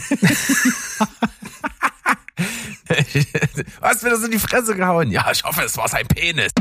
Hast mir das in die Fresse gehauen? Ja, ich hoffe, es war sein Penis.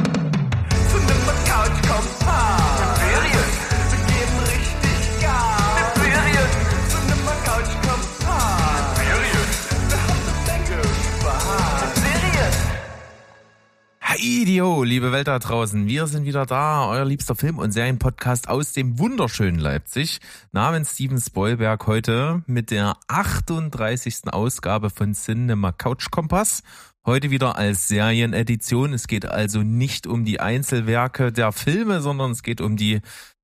Idio, liebe Welt da draußen, wir sind wieder da, euer liebster Film- und Serienpodcast aus dem wunderschönen Leipzig, namens Steven Spoilberg heute mit der 38. Ausgabe von Cinema Couch Kompass. Heute wieder als Serienedition. Es geht also nicht um die Einzelwerke der Filme, sondern es geht um die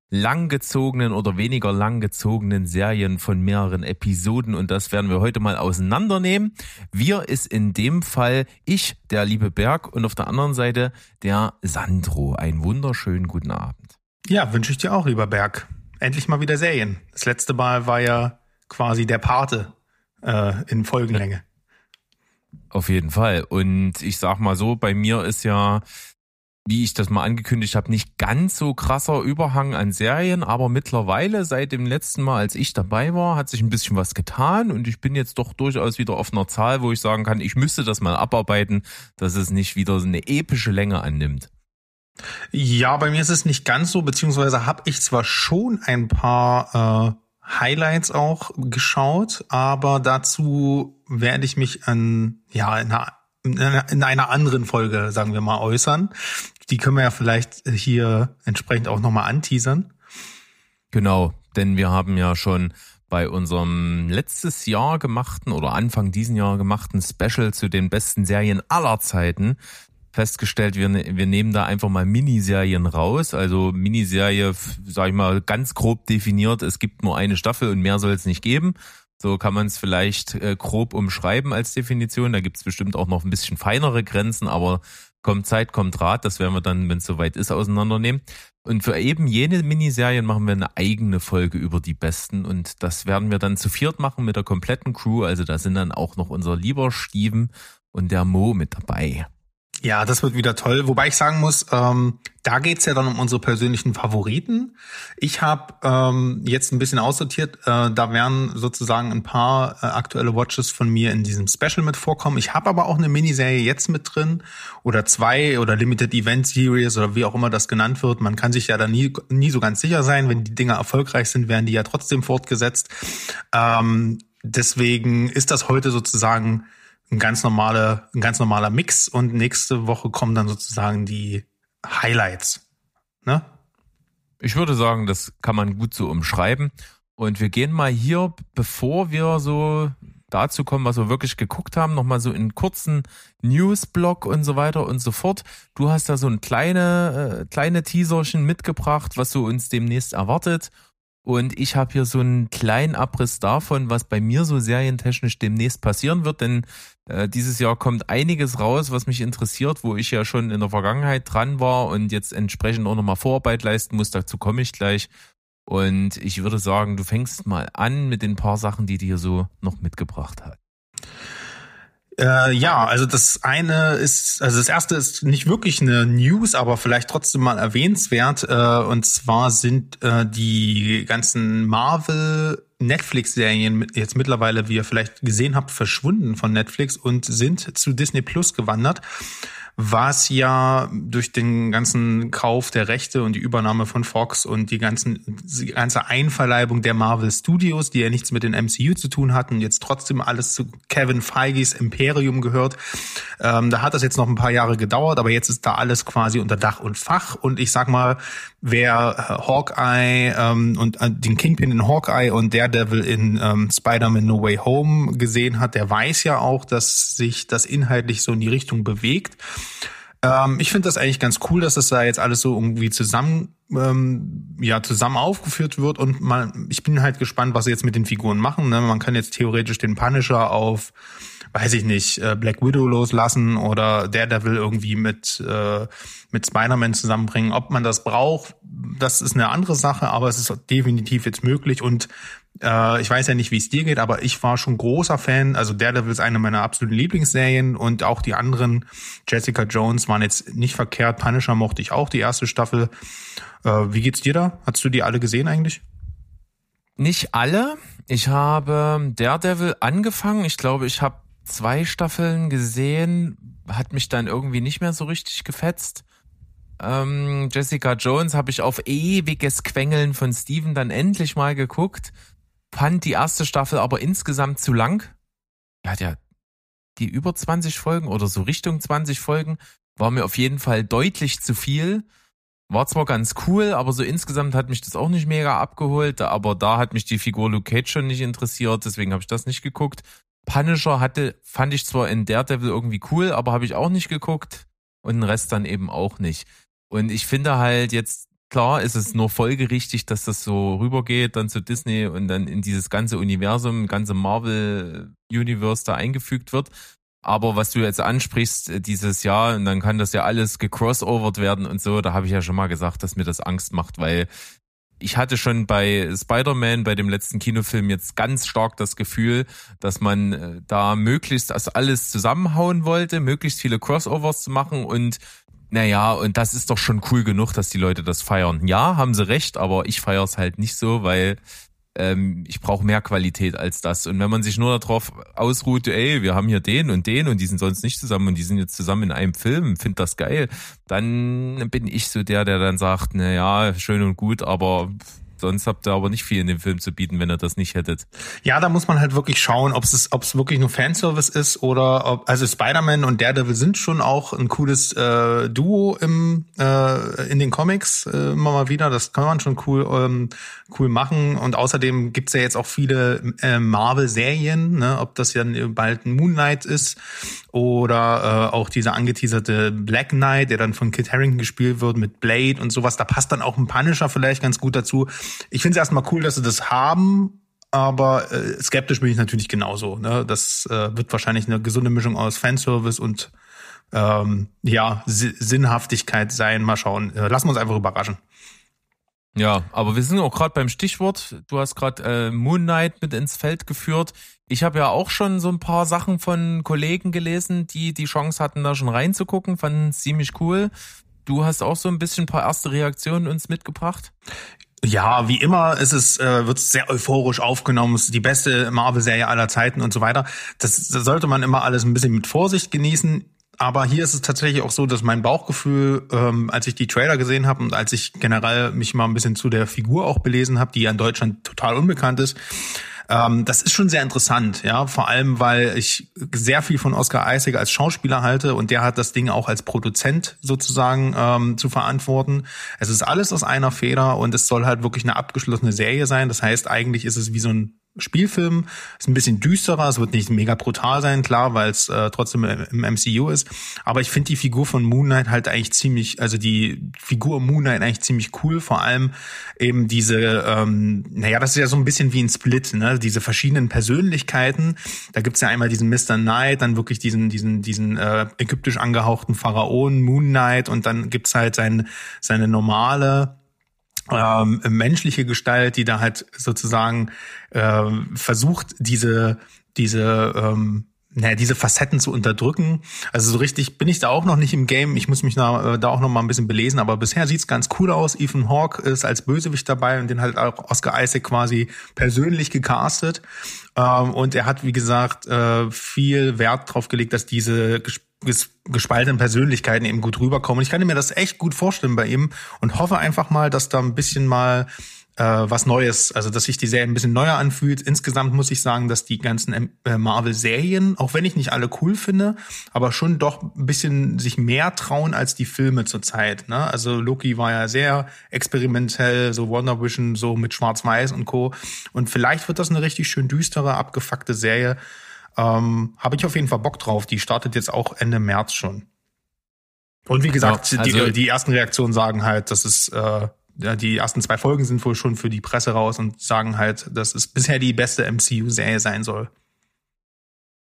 langgezogenen oder weniger langgezogenen Serien von mehreren Episoden und das werden wir heute mal auseinandernehmen. Wir ist in dem Fall ich, der liebe Berg und auf der anderen Seite der Sandro. Einen wunderschönen guten Abend. Ja, wünsche ich dir auch, lieber Berg. Endlich mal wieder Serien. Das letzte Mal war ja quasi der Pate äh, in Folgenlänge. Auf jeden Fall. Und ich sag mal so, bei mir ist ja wie ich das mal angekündigt habe, nicht ganz so krasser Überhang an Serien, aber mittlerweile seit dem letzten Mal, als ich dabei war, hat sich ein bisschen was getan und ich bin jetzt doch durchaus wieder auf einer Zahl, wo ich sagen kann, ich müsste das mal abarbeiten, dass es nicht wieder so eine epische Länge annimmt. Ja, bei mir ist es nicht ganz so, beziehungsweise habe ich zwar schon ein paar äh, Highlights auch geschaut, aber dazu werde ich mich an ja in einer in einer anderen Folge, sagen wir mal, äußern. Die können wir ja vielleicht hier entsprechend auch nochmal anteasern. Genau, denn wir haben ja schon bei unserem letztes Jahr gemachten oder Anfang diesen Jahr gemachten Special zu den besten Serien aller Zeiten festgestellt, wir, wir nehmen da einfach mal Miniserien raus. Also Miniserie, sag ich mal, ganz grob definiert, es gibt nur eine Staffel und mehr soll es nicht geben. So kann man es vielleicht äh, grob umschreiben als Definition. Da gibt es bestimmt auch noch ein bisschen feinere Grenzen, aber kommt Zeit, kommt Rat. Das werden wir dann, wenn es soweit ist, auseinandernehmen. Und für eben jene Miniserien machen wir eine eigene Folge über die besten. Und das werden wir dann zu viert machen mit der kompletten Crew. Also da sind dann auch noch unser lieber Steven und der Mo mit dabei. Ja, das wird wieder toll. Wobei ich sagen muss, ähm, da geht's ja dann um unsere persönlichen Favoriten. Ich habe ähm, jetzt ein bisschen aussortiert. Äh, da werden sozusagen ein paar äh, aktuelle Watches von mir in diesem Special mit vorkommen. Ich habe aber auch eine Miniserie jetzt mit drin oder zwei oder Limited Event Series oder wie auch immer das genannt wird. Man kann sich ja da nie, nie so ganz sicher sein. Wenn die Dinger erfolgreich sind, werden die ja trotzdem fortgesetzt. Ähm, deswegen ist das heute sozusagen ein ganz normaler, ein ganz normaler Mix und nächste Woche kommen dann sozusagen die Highlights. Ne? Ich würde sagen, das kann man gut so umschreiben. Und wir gehen mal hier, bevor wir so dazu kommen, was wir wirklich geguckt haben, nochmal so in kurzen Newsblock und so weiter und so fort. Du hast da so ein kleine, äh, kleine Teaserchen mitgebracht, was so uns demnächst erwartet. Und ich habe hier so einen kleinen Abriss davon, was bei mir so serientechnisch demnächst passieren wird, denn äh, dieses Jahr kommt einiges raus, was mich interessiert, wo ich ja schon in der Vergangenheit dran war und jetzt entsprechend auch nochmal Vorarbeit leisten muss. Dazu komme ich gleich. Und ich würde sagen, du fängst mal an mit den paar Sachen, die dir so noch mitgebracht hat. Äh, ja, also das eine ist, also das erste ist nicht wirklich eine News, aber vielleicht trotzdem mal erwähnenswert. Äh, und zwar sind äh, die ganzen Marvel Netflix-Serien jetzt mittlerweile, wie ihr vielleicht gesehen habt, verschwunden von Netflix und sind zu Disney Plus gewandert was ja durch den ganzen Kauf der Rechte und die Übernahme von Fox und die ganzen die ganze Einverleibung der Marvel Studios, die ja nichts mit den MCU zu tun hatten, jetzt trotzdem alles zu Kevin Feiges Imperium gehört. Ähm, da hat das jetzt noch ein paar Jahre gedauert, aber jetzt ist da alles quasi unter Dach und Fach. Und ich sag mal, wer äh, Hawkeye ähm, und äh, den Kingpin in Hawkeye und Daredevil in ähm, Spider-Man No Way Home gesehen hat, der weiß ja auch, dass sich das inhaltlich so in die Richtung bewegt. Ähm, ich finde das eigentlich ganz cool, dass das da jetzt alles so irgendwie zusammen, ähm, ja, zusammen aufgeführt wird und man, ich bin halt gespannt, was sie jetzt mit den Figuren machen. Ne? Man kann jetzt theoretisch den Punisher auf weiß ich nicht, äh, Black Widow loslassen oder Daredevil irgendwie mit, äh, mit Spider-Man zusammenbringen. Ob man das braucht, das ist eine andere Sache, aber es ist definitiv jetzt möglich und äh, ich weiß ja nicht, wie es dir geht, aber ich war schon großer Fan. Also Daredevil ist eine meiner absoluten Lieblingsserien und auch die anderen Jessica Jones waren jetzt nicht verkehrt. Punisher mochte ich auch die erste Staffel. Äh, wie geht's dir da? Hast du die alle gesehen eigentlich? Nicht alle. Ich habe Daredevil angefangen. Ich glaube, ich habe zwei Staffeln gesehen, hat mich dann irgendwie nicht mehr so richtig gefetzt. Ähm, Jessica Jones habe ich auf ewiges Quengeln von Steven dann endlich mal geguckt. Fand die erste Staffel aber insgesamt zu lang. Ja, hat ja die über 20 Folgen oder so Richtung 20 Folgen. War mir auf jeden Fall deutlich zu viel. War zwar ganz cool, aber so insgesamt hat mich das auch nicht mega abgeholt. Aber da hat mich die Figur Luke Cage schon nicht interessiert, deswegen habe ich das nicht geguckt. Punisher hatte, fand ich zwar in Daredevil irgendwie cool, aber habe ich auch nicht geguckt. Und den Rest dann eben auch nicht. Und ich finde halt jetzt, klar ist es nur folgerichtig, dass das so rübergeht dann zu Disney und dann in dieses ganze Universum, ganze Marvel-Universe da eingefügt wird. Aber was du jetzt ansprichst, äh, dieses Jahr, und dann kann das ja alles gecrossovert werden und so, da habe ich ja schon mal gesagt, dass mir das Angst macht, weil ich hatte schon bei Spider-Man, bei dem letzten Kinofilm, jetzt ganz stark das Gefühl, dass man äh, da möglichst alles zusammenhauen wollte, möglichst viele Crossovers zu machen und naja, und das ist doch schon cool genug, dass die Leute das feiern. Ja, haben sie recht, aber ich feiere es halt nicht so, weil ähm, ich brauche mehr Qualität als das. Und wenn man sich nur darauf ausruht, ey, wir haben hier den und den und die sind sonst nicht zusammen und die sind jetzt zusammen in einem Film, find das geil, dann bin ich so der, der dann sagt, na ja, schön und gut, aber Sonst habt ihr aber nicht viel in dem Film zu bieten, wenn ihr das nicht hättet. Ja, da muss man halt wirklich schauen, ob es ob es wirklich nur Fanservice ist oder ob also Spider-Man und Daredevil sind schon auch ein cooles äh, Duo im äh, in den Comics äh, immer mal wieder. Das kann man schon cool ähm, cool machen und außerdem gibt's ja jetzt auch viele äh, Marvel-Serien, ne? ob das ja bald ein Moon Knight ist oder äh, auch dieser angeteaserte Black Knight, der dann von Kit Harington gespielt wird mit Blade und sowas. Da passt dann auch ein Punisher vielleicht ganz gut dazu. Ich finde es erstmal cool, dass sie das haben, aber äh, skeptisch bin ich natürlich genauso. Ne? Das äh, wird wahrscheinlich eine gesunde Mischung aus Fanservice und ähm, ja, Sinnhaftigkeit sein. Mal schauen. Äh, lassen wir uns einfach überraschen. Ja, aber wir sind auch gerade beim Stichwort. Du hast gerade äh, Moon Knight mit ins Feld geführt. Ich habe ja auch schon so ein paar Sachen von Kollegen gelesen, die die Chance hatten, da schon reinzugucken. Fanden ziemlich cool. Du hast auch so ein bisschen ein paar erste Reaktionen uns mitgebracht. Ja, wie immer ist es, äh, wird sehr euphorisch aufgenommen. Es ist die beste Marvel-Serie aller Zeiten und so weiter. Das, das sollte man immer alles ein bisschen mit Vorsicht genießen. Aber hier ist es tatsächlich auch so, dass mein Bauchgefühl, ähm, als ich die Trailer gesehen habe und als ich generell mich mal ein bisschen zu der Figur auch belesen habe, die ja in Deutschland total unbekannt ist, ähm, das ist schon sehr interessant, ja, vor allem, weil ich sehr viel von Oscar Isaac als Schauspieler halte und der hat das Ding auch als Produzent sozusagen ähm, zu verantworten. Es ist alles aus einer Feder und es soll halt wirklich eine abgeschlossene Serie sein. Das heißt, eigentlich ist es wie so ein Spielfilm. Ist ein bisschen düsterer, es wird nicht mega brutal sein, klar, weil es äh, trotzdem im MCU ist. Aber ich finde die Figur von Moon Knight halt eigentlich ziemlich, also die Figur Moon Knight eigentlich ziemlich cool. Vor allem eben diese, ähm, naja, das ist ja so ein bisschen wie ein Split, ne? Diese verschiedenen Persönlichkeiten. Da gibt's ja einmal diesen Mr. Knight, dann wirklich diesen, diesen, diesen äh, ägyptisch angehauchten Pharaonen Moon Knight und dann gibt's halt sein, seine normale ähm, menschliche Gestalt, die da halt sozusagen ähm, versucht, diese, diese, ähm, naja, diese Facetten zu unterdrücken. Also so richtig bin ich da auch noch nicht im Game. Ich muss mich da, äh, da auch noch mal ein bisschen belesen, aber bisher sieht's ganz cool aus. Ethan Hawke ist als Bösewicht dabei und den halt auch Oscar Isaac quasi persönlich gecastet. Ähm, und er hat, wie gesagt, äh, viel Wert drauf gelegt, dass diese gespaltenen Persönlichkeiten eben gut rüberkommen. Und ich kann mir das echt gut vorstellen bei ihm und hoffe einfach mal, dass da ein bisschen mal äh, was Neues, also dass sich die Serie ein bisschen neuer anfühlt. Insgesamt muss ich sagen, dass die ganzen äh, Marvel-Serien, auch wenn ich nicht alle cool finde, aber schon doch ein bisschen sich mehr trauen als die Filme zurzeit. Ne? Also Loki war ja sehr experimentell, so Wonder Vision, so mit Schwarz-Weiß und Co. Und vielleicht wird das eine richtig schön düstere, abgefuckte Serie. Ähm, Habe ich auf jeden Fall Bock drauf. Die startet jetzt auch Ende März schon. Und wie gesagt, ja, also die, die ersten Reaktionen sagen halt, dass es äh, die ersten zwei Folgen sind wohl schon für die Presse raus und sagen halt, dass es bisher die beste MCU-Serie sein soll.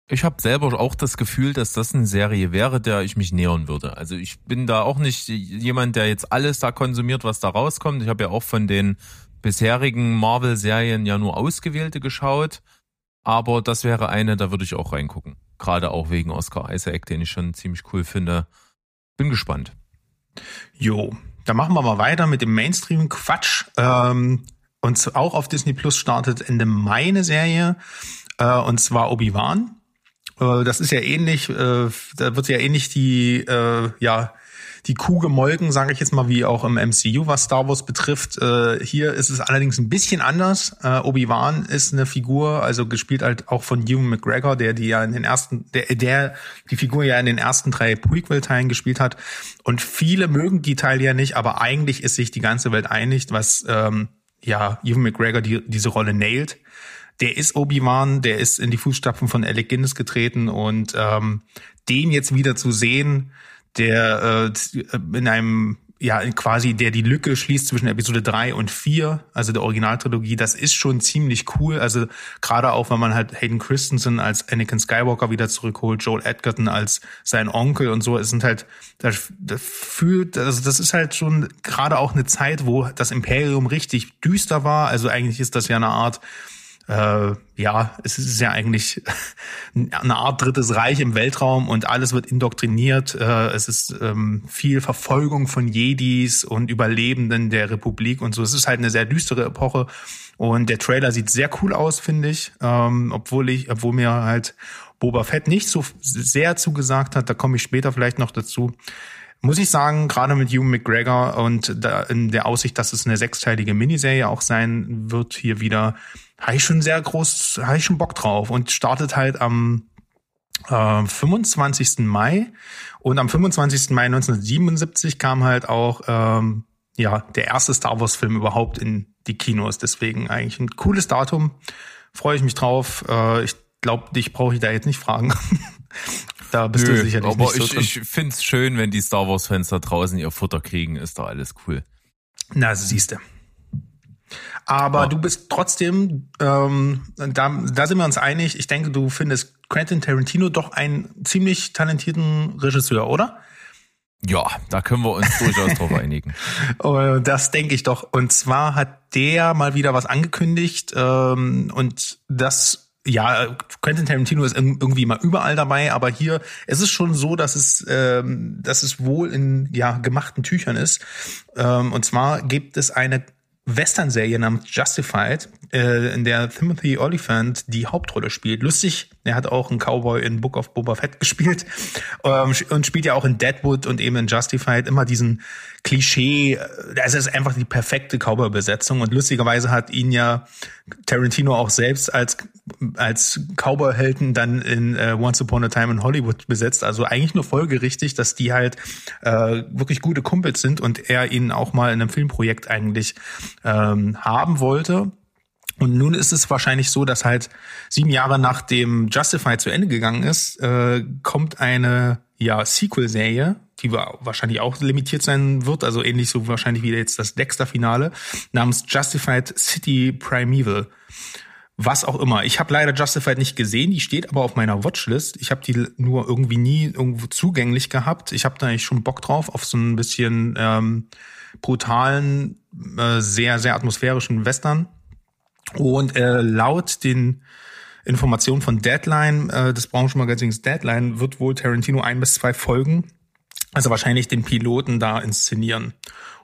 Ich habe selber auch das Gefühl, dass das eine Serie wäre, der ich mich nähern würde. Also ich bin da auch nicht jemand, der jetzt alles da konsumiert, was da rauskommt. Ich habe ja auch von den bisherigen Marvel-Serien ja nur ausgewählte geschaut. Aber das wäre eine, da würde ich auch reingucken. Gerade auch wegen Oscar Isaac, den ich schon ziemlich cool finde. Bin gespannt. Jo, dann machen wir mal weiter mit dem Mainstream-Quatsch. Ähm, und auch auf Disney Plus startet Ende Mai eine Serie, äh, und zwar Obi-Wan. Äh, das ist ja ähnlich, äh, da wird ja ähnlich die, äh, ja, die Kuh gemolken, sage ich jetzt mal, wie auch im MCU, was Star Wars betrifft. Äh, hier ist es allerdings ein bisschen anders. Äh, Obi-Wan ist eine Figur, also gespielt halt auch von Ewan McGregor, der die ja in den ersten, der, der die Figur ja in den ersten drei Prequel-Teilen gespielt hat. Und viele mögen die Teile ja nicht, aber eigentlich ist sich die ganze Welt einig, was ähm, ja Ewan McGregor die, diese Rolle nailt. Der ist Obi-Wan, der ist in die Fußstapfen von Alec Guinness getreten und ähm, den jetzt wieder zu sehen, der äh, in einem ja quasi der die Lücke schließt zwischen Episode 3 und 4, also der Originaltrilogie, das ist schon ziemlich cool, also gerade auch wenn man halt Hayden Christensen als Anakin Skywalker wieder zurückholt, Joel Edgerton als sein Onkel und so, es sind halt das, das fühlt also das ist halt schon gerade auch eine Zeit, wo das Imperium richtig düster war, also eigentlich ist das ja eine Art äh, ja, es ist ja eigentlich eine Art drittes Reich im Weltraum und alles wird indoktriniert. Äh, es ist ähm, viel Verfolgung von Jedis und Überlebenden der Republik und so. Es ist halt eine sehr düstere Epoche und der Trailer sieht sehr cool aus, finde ich, ähm, obwohl ich, obwohl mir halt Boba Fett nicht so sehr zugesagt hat. Da komme ich später vielleicht noch dazu muss ich sagen, gerade mit Hugh McGregor und in der Aussicht, dass es eine sechsteilige Miniserie auch sein wird, hier wieder habe ich schon sehr groß, habe ich schon Bock drauf und startet halt am äh, 25. Mai und am 25. Mai 1977 kam halt auch ähm, ja der erste Star Wars Film überhaupt in die Kinos. Deswegen eigentlich ein cooles Datum. Freue ich mich drauf. Äh, ich glaube, dich brauche ich da jetzt nicht fragen. da bist Nö, du sicherlich aber nicht so ich, ich finde es schön, wenn die Star Wars Fans da draußen ihr Futter kriegen. Ist doch alles cool. Na, siehst du. Aber ja. du bist trotzdem, ähm, da, da sind wir uns einig, ich denke, du findest Quentin Tarantino doch einen ziemlich talentierten Regisseur, oder? Ja, da können wir uns durchaus drauf einigen. Oh, das denke ich doch. Und zwar hat der mal wieder was angekündigt ähm, und das ja, Quentin Tarantino ist irgendwie mal überall dabei, aber hier es ist schon so, dass es, ähm, dass es wohl in ja gemachten Tüchern ist. Ähm, und zwar gibt es eine Western-Serie namens Justified, äh, in der Timothy Oliphant die Hauptrolle spielt. Lustig, er hat auch einen Cowboy in Book of Boba Fett gespielt ähm, und spielt ja auch in Deadwood und eben in Justified immer diesen Klischee, äh, es ist einfach die perfekte Cowboy-Besetzung und lustigerweise hat ihn ja Tarantino auch selbst als als Cowboy-Helden dann in äh, Once Upon a Time in Hollywood besetzt. Also eigentlich nur folgerichtig, dass die halt äh, wirklich gute Kumpels sind und er ihn auch mal in einem Filmprojekt eigentlich ähm, haben wollte. Und nun ist es wahrscheinlich so, dass halt sieben Jahre nachdem Justified zu Ende gegangen ist, äh, kommt eine ja Sequel-Serie, die wahrscheinlich auch limitiert sein wird, also ähnlich so wahrscheinlich wie jetzt das Dexter-Finale, namens Justified City Primeval. Was auch immer. Ich habe leider Justified nicht gesehen, die steht aber auf meiner Watchlist. Ich habe die nur irgendwie nie irgendwo zugänglich gehabt. Ich habe da eigentlich schon Bock drauf auf so ein bisschen ähm, brutalen, äh, sehr, sehr atmosphärischen Western. Und äh, laut den Informationen von Deadline, äh, des Branchenmagazins Deadline, wird wohl Tarantino ein bis zwei Folgen, also wahrscheinlich den Piloten da inszenieren.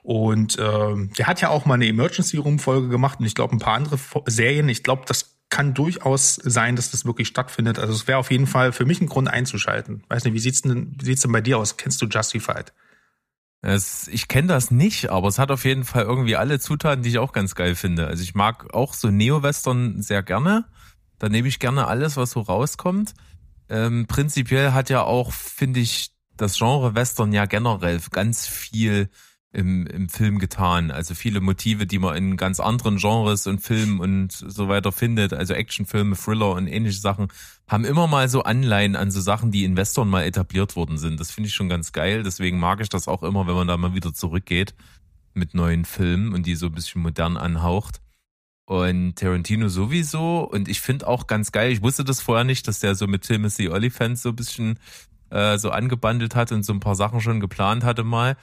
Und äh, der hat ja auch mal eine Emergency Room Folge gemacht und ich glaube ein paar andere Serien. Ich glaube, das kann durchaus sein, dass das wirklich stattfindet. Also es wäre auf jeden Fall für mich ein Grund einzuschalten. Weiß nicht, wie sieht's denn, wie sieht's denn bei dir aus? Kennst du Justified? Es, ich kenne das nicht, aber es hat auf jeden Fall irgendwie alle Zutaten, die ich auch ganz geil finde. Also ich mag auch so Neo-Western sehr gerne. Da nehme ich gerne alles, was so rauskommt. Ähm, prinzipiell hat ja auch, finde ich, das Genre Western ja generell ganz viel im, im Film getan. Also viele Motive, die man in ganz anderen Genres und Filmen und so weiter findet, also Actionfilme, Thriller und ähnliche Sachen, haben immer mal so Anleihen an so Sachen, die in Western mal etabliert worden sind. Das finde ich schon ganz geil. Deswegen mag ich das auch immer, wenn man da mal wieder zurückgeht mit neuen Filmen und die so ein bisschen modern anhaucht. Und Tarantino sowieso. Und ich finde auch ganz geil, ich wusste das vorher nicht, dass der so mit Timothy Oliphant so ein bisschen äh, so angebandelt hat und so ein paar Sachen schon geplant hatte mal.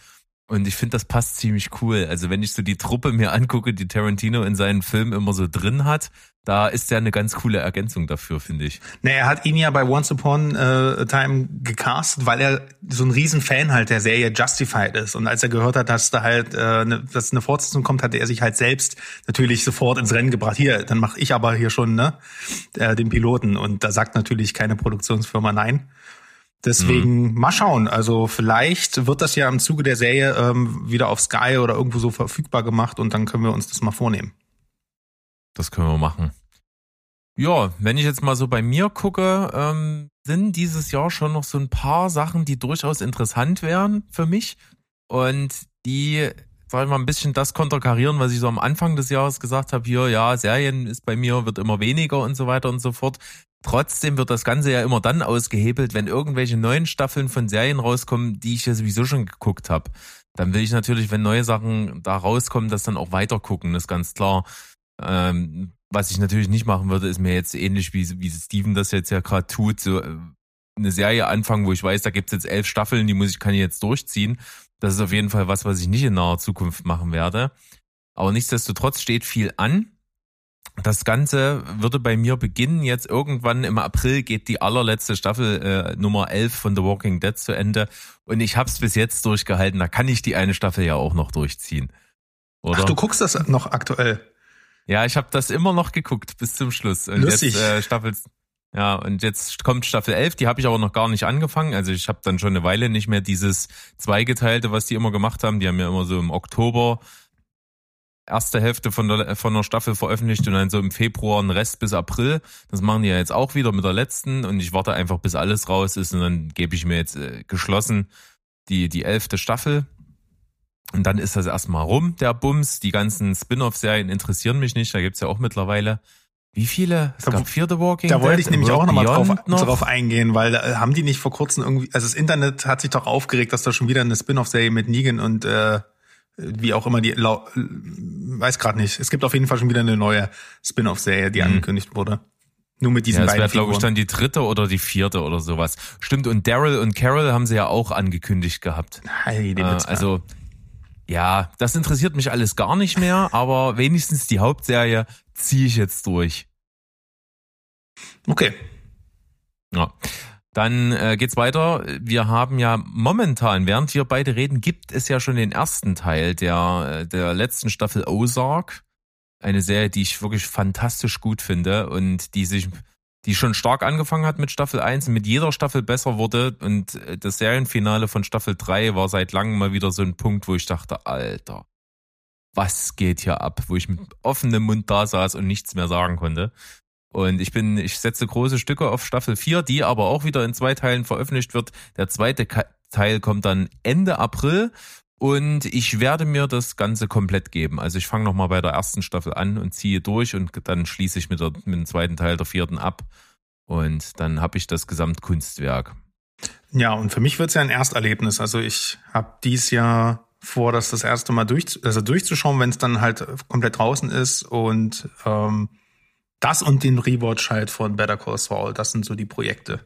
Und ich finde, das passt ziemlich cool. Also wenn ich so die Truppe mir angucke, die Tarantino in seinen Filmen immer so drin hat, da ist ja eine ganz coole Ergänzung dafür, finde ich. Ne, er hat ihn ja bei Once Upon a Time gecastet, weil er so ein Riesenfan halt der Serie Justified ist. Und als er gehört hat, dass da halt äh, ne, dass eine Fortsetzung kommt, hat er sich halt selbst natürlich sofort ins Rennen gebracht. Hier, dann mache ich aber hier schon ne, äh, den Piloten. Und da sagt natürlich keine Produktionsfirma nein. Deswegen mhm. mal schauen. Also vielleicht wird das ja im Zuge der Serie ähm, wieder auf Sky oder irgendwo so verfügbar gemacht und dann können wir uns das mal vornehmen. Das können wir machen. Ja, wenn ich jetzt mal so bei mir gucke, ähm, sind dieses Jahr schon noch so ein paar Sachen, die durchaus interessant wären für mich und die, sag ich mal, ein bisschen das konterkarieren, was ich so am Anfang des Jahres gesagt habe, hier, ja, Serien ist bei mir, wird immer weniger und so weiter und so fort. Trotzdem wird das Ganze ja immer dann ausgehebelt, wenn irgendwelche neuen Staffeln von Serien rauskommen, die ich ja sowieso schon geguckt habe. Dann will ich natürlich, wenn neue Sachen da rauskommen, das dann auch weiter gucken, das ist ganz klar. Ähm, was ich natürlich nicht machen würde, ist mir jetzt ähnlich wie, wie Steven das jetzt ja gerade tut, so äh, eine Serie anfangen, wo ich weiß, da gibt's jetzt elf Staffeln, die muss ich, kann ich jetzt durchziehen. Das ist auf jeden Fall was, was ich nicht in naher Zukunft machen werde. Aber nichtsdestotrotz steht viel an. Das Ganze würde bei mir beginnen. Jetzt irgendwann im April geht die allerletzte Staffel äh, Nummer 11 von The Walking Dead zu Ende. Und ich habe es bis jetzt durchgehalten. Da kann ich die eine Staffel ja auch noch durchziehen. Oder? Ach, du guckst das noch aktuell? Ja, ich habe das immer noch geguckt bis zum Schluss. Und Lustig. jetzt äh, Staffel ja, und jetzt kommt Staffel 11, die habe ich aber noch gar nicht angefangen. Also ich habe dann schon eine Weile nicht mehr dieses zweigeteilte, was die immer gemacht haben. Die haben ja immer so im Oktober erste Hälfte von der, von der Staffel veröffentlicht und dann so im Februar einen Rest bis April. Das machen die ja jetzt auch wieder mit der letzten und ich warte einfach, bis alles raus ist und dann gebe ich mir jetzt äh, geschlossen die, die elfte Staffel. Und dann ist das erstmal rum, der Bums. Die ganzen Spin-off-Serien interessieren mich nicht. Da gibt's ja auch mittlerweile wie viele? Es gab vier The Walking Da wollte ich nämlich auch nochmal drauf, noch? drauf eingehen, weil äh, haben die nicht vor kurzem irgendwie, also das Internet hat sich doch aufgeregt, dass da schon wieder eine Spin-off-Serie mit Negan und äh, wie auch immer die, weiß gerade nicht. Es gibt auf jeden Fall schon wieder eine neue Spin-off-Serie, die mhm. angekündigt wurde. Nur mit diesen ja, das beiden. Das wäre, glaube ich, dann die dritte oder die vierte oder sowas. Stimmt, und Daryl und Carol haben sie ja auch angekündigt gehabt. Hey, äh, also, ja, das interessiert mich alles gar nicht mehr, aber wenigstens die Hauptserie ziehe ich jetzt durch. Okay. Ja. Dann äh, geht's weiter. Wir haben ja momentan, während wir beide reden, gibt es ja schon den ersten Teil der, äh, der letzten Staffel Ozark. Eine Serie, die ich wirklich fantastisch gut finde und die sich, die schon stark angefangen hat mit Staffel 1 und mit jeder Staffel besser wurde. Und äh, das Serienfinale von Staffel 3 war seit langem mal wieder so ein Punkt, wo ich dachte, Alter, was geht hier ab? Wo ich mit offenem Mund da saß und nichts mehr sagen konnte. Und ich bin, ich setze große Stücke auf Staffel 4, die aber auch wieder in zwei Teilen veröffentlicht wird. Der zweite Teil kommt dann Ende April und ich werde mir das Ganze komplett geben. Also ich fange nochmal bei der ersten Staffel an und ziehe durch und dann schließe ich mit, der, mit dem zweiten Teil der vierten ab. Und dann habe ich das Gesamtkunstwerk. Ja, und für mich wird es ja ein Ersterlebnis. Also ich habe dies Jahr vor, das das erste Mal durch, also durchzuschauen, wenn es dann halt komplett draußen ist. Und ähm, das und den Rewatch halt von Better Call Saul, das sind so die Projekte.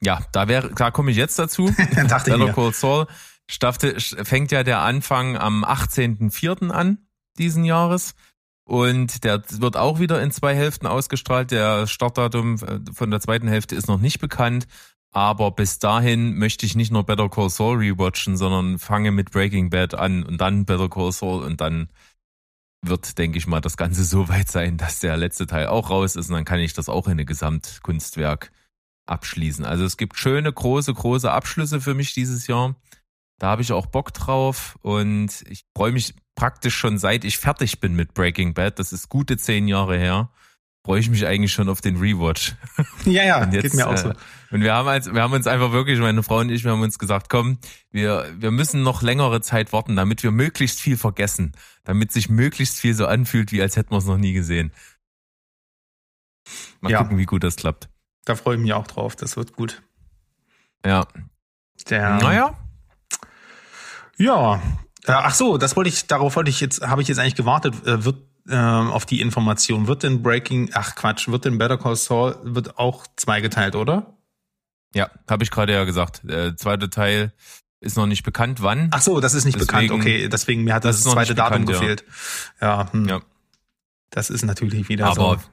Ja, da wäre, da komme ich jetzt dazu. Dachte Better Call Saul Staffel, fängt ja der Anfang am 18.04. an diesen Jahres. Und der wird auch wieder in zwei Hälften ausgestrahlt. Der Startdatum äh, von der zweiten Hälfte ist noch nicht bekannt. Aber bis dahin möchte ich nicht nur Better Call Saul rewatchen, sondern fange mit Breaking Bad an und dann Better Call Saul und dann wird, denke ich mal, das Ganze so weit sein, dass der letzte Teil auch raus ist und dann kann ich das auch in ein Gesamtkunstwerk abschließen. Also es gibt schöne, große, große Abschlüsse für mich dieses Jahr. Da habe ich auch Bock drauf und ich freue mich praktisch schon seit ich fertig bin mit Breaking Bad. Das ist gute zehn Jahre her freue ich mich eigentlich schon auf den Rewatch. Ja, ja, jetzt, geht mir auch so. Äh, und wir haben, als, wir haben uns einfach wirklich, meine Frau und ich, wir haben uns gesagt, komm, wir, wir müssen noch längere Zeit warten, damit wir möglichst viel vergessen. Damit sich möglichst viel so anfühlt, wie als hätten wir es noch nie gesehen. Mal ja. gucken, wie gut das klappt. Da freue ich mich auch drauf, das wird gut. Ja. Der, naja. Ja. Äh, ach so, das wollte ich, darauf wollte ich jetzt, habe ich jetzt eigentlich gewartet. Äh, wird ähm, auf die Information. Wird denn Breaking, ach Quatsch, wird denn Better Call Saul wird auch zweigeteilt, oder? Ja, habe ich gerade ja gesagt. Der zweite Teil Ist noch nicht bekannt, wann. Ach so, das ist nicht deswegen, bekannt. Okay, deswegen mir hat das, das zweite Datum gefehlt. Ja, ja, hm. ja. Das ist natürlich wieder Aber so.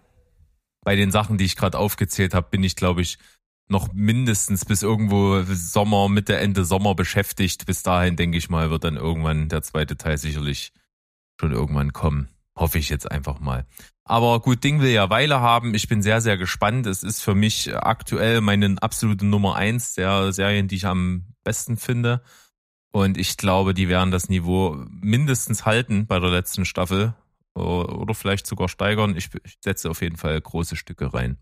bei den Sachen, die ich gerade aufgezählt habe, bin ich, glaube ich, noch mindestens bis irgendwo Sommer, Mitte, Ende Sommer beschäftigt. Bis dahin, denke ich mal, wird dann irgendwann der zweite Teil sicherlich schon irgendwann kommen. Hoffe ich jetzt einfach mal. Aber gut, Ding will ja Weile haben. Ich bin sehr, sehr gespannt. Es ist für mich aktuell meine absolute Nummer eins der Serien, die ich am besten finde. Und ich glaube, die werden das Niveau mindestens halten bei der letzten Staffel oder vielleicht sogar steigern. Ich, setze auf jeden Fall große Stücke rein.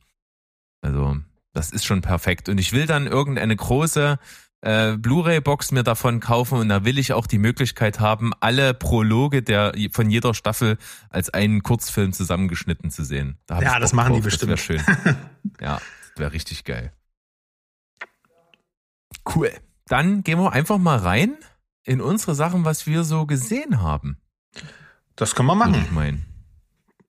Also, das ist schon perfekt. Und ich will dann irgendeine große äh, Blu-ray-Box mir davon kaufen und da will ich auch die Möglichkeit haben, alle Prologe der von jeder Staffel als einen Kurzfilm zusammengeschnitten zu sehen. Da ja, das machen drauf. die bestimmt. Das wäre schön. ja, das wäre richtig geil. Cool. Dann gehen wir einfach mal rein in unsere Sachen, was wir so gesehen haben. Das können wir machen. Ich mein.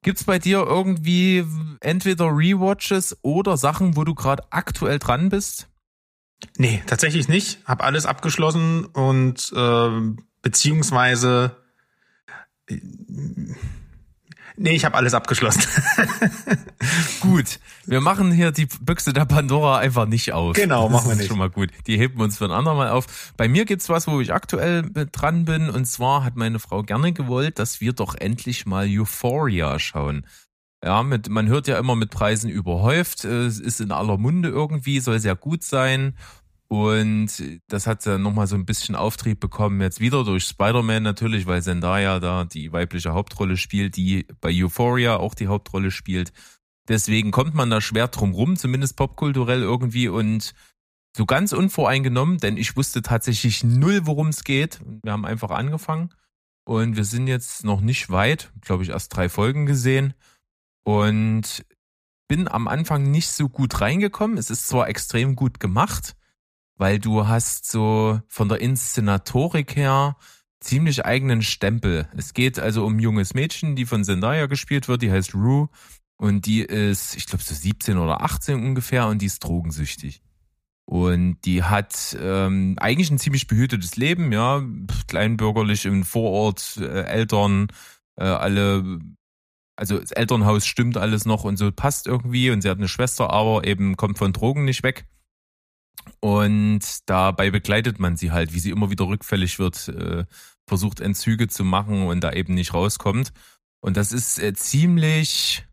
Gibt's bei dir irgendwie entweder Rewatches oder Sachen, wo du gerade aktuell dran bist? Nee, tatsächlich nicht. Hab alles abgeschlossen und äh, beziehungsweise Nee, ich habe alles abgeschlossen. gut, wir machen hier die Büchse der Pandora einfach nicht auf. Genau, machen wir nicht. schon mal gut. Die heben uns für ein andermal auf. Bei mir gibt's was, wo ich aktuell dran bin. Und zwar hat meine Frau gerne gewollt, dass wir doch endlich mal Euphoria schauen. Ja, mit, man hört ja immer mit Preisen überhäuft. Es ist in aller Munde irgendwie, soll sehr gut sein. Und das hat dann nochmal so ein bisschen Auftrieb bekommen, jetzt wieder durch Spider-Man natürlich, weil Zendaya da die weibliche Hauptrolle spielt, die bei Euphoria auch die Hauptrolle spielt. Deswegen kommt man da schwer drum rum, zumindest popkulturell irgendwie und so ganz unvoreingenommen, denn ich wusste tatsächlich null, worum es geht. Wir haben einfach angefangen und wir sind jetzt noch nicht weit, glaube ich, erst drei Folgen gesehen und bin am Anfang nicht so gut reingekommen. Es ist zwar extrem gut gemacht, weil du hast so von der Inszenatorik her ziemlich eigenen Stempel. Es geht also um junges Mädchen, die von Zendaya gespielt wird, die heißt Rue und die ist, ich glaube so 17 oder 18 ungefähr und die ist drogensüchtig. Und die hat ähm, eigentlich ein ziemlich behütetes Leben, ja, kleinbürgerlich im Vorort, äh, Eltern, äh, alle also das Elternhaus stimmt alles noch und so passt irgendwie und sie hat eine Schwester, aber eben kommt von Drogen nicht weg. Und dabei begleitet man sie halt, wie sie immer wieder rückfällig wird, äh, versucht Entzüge zu machen und da eben nicht rauskommt. Und das ist äh, ziemlich,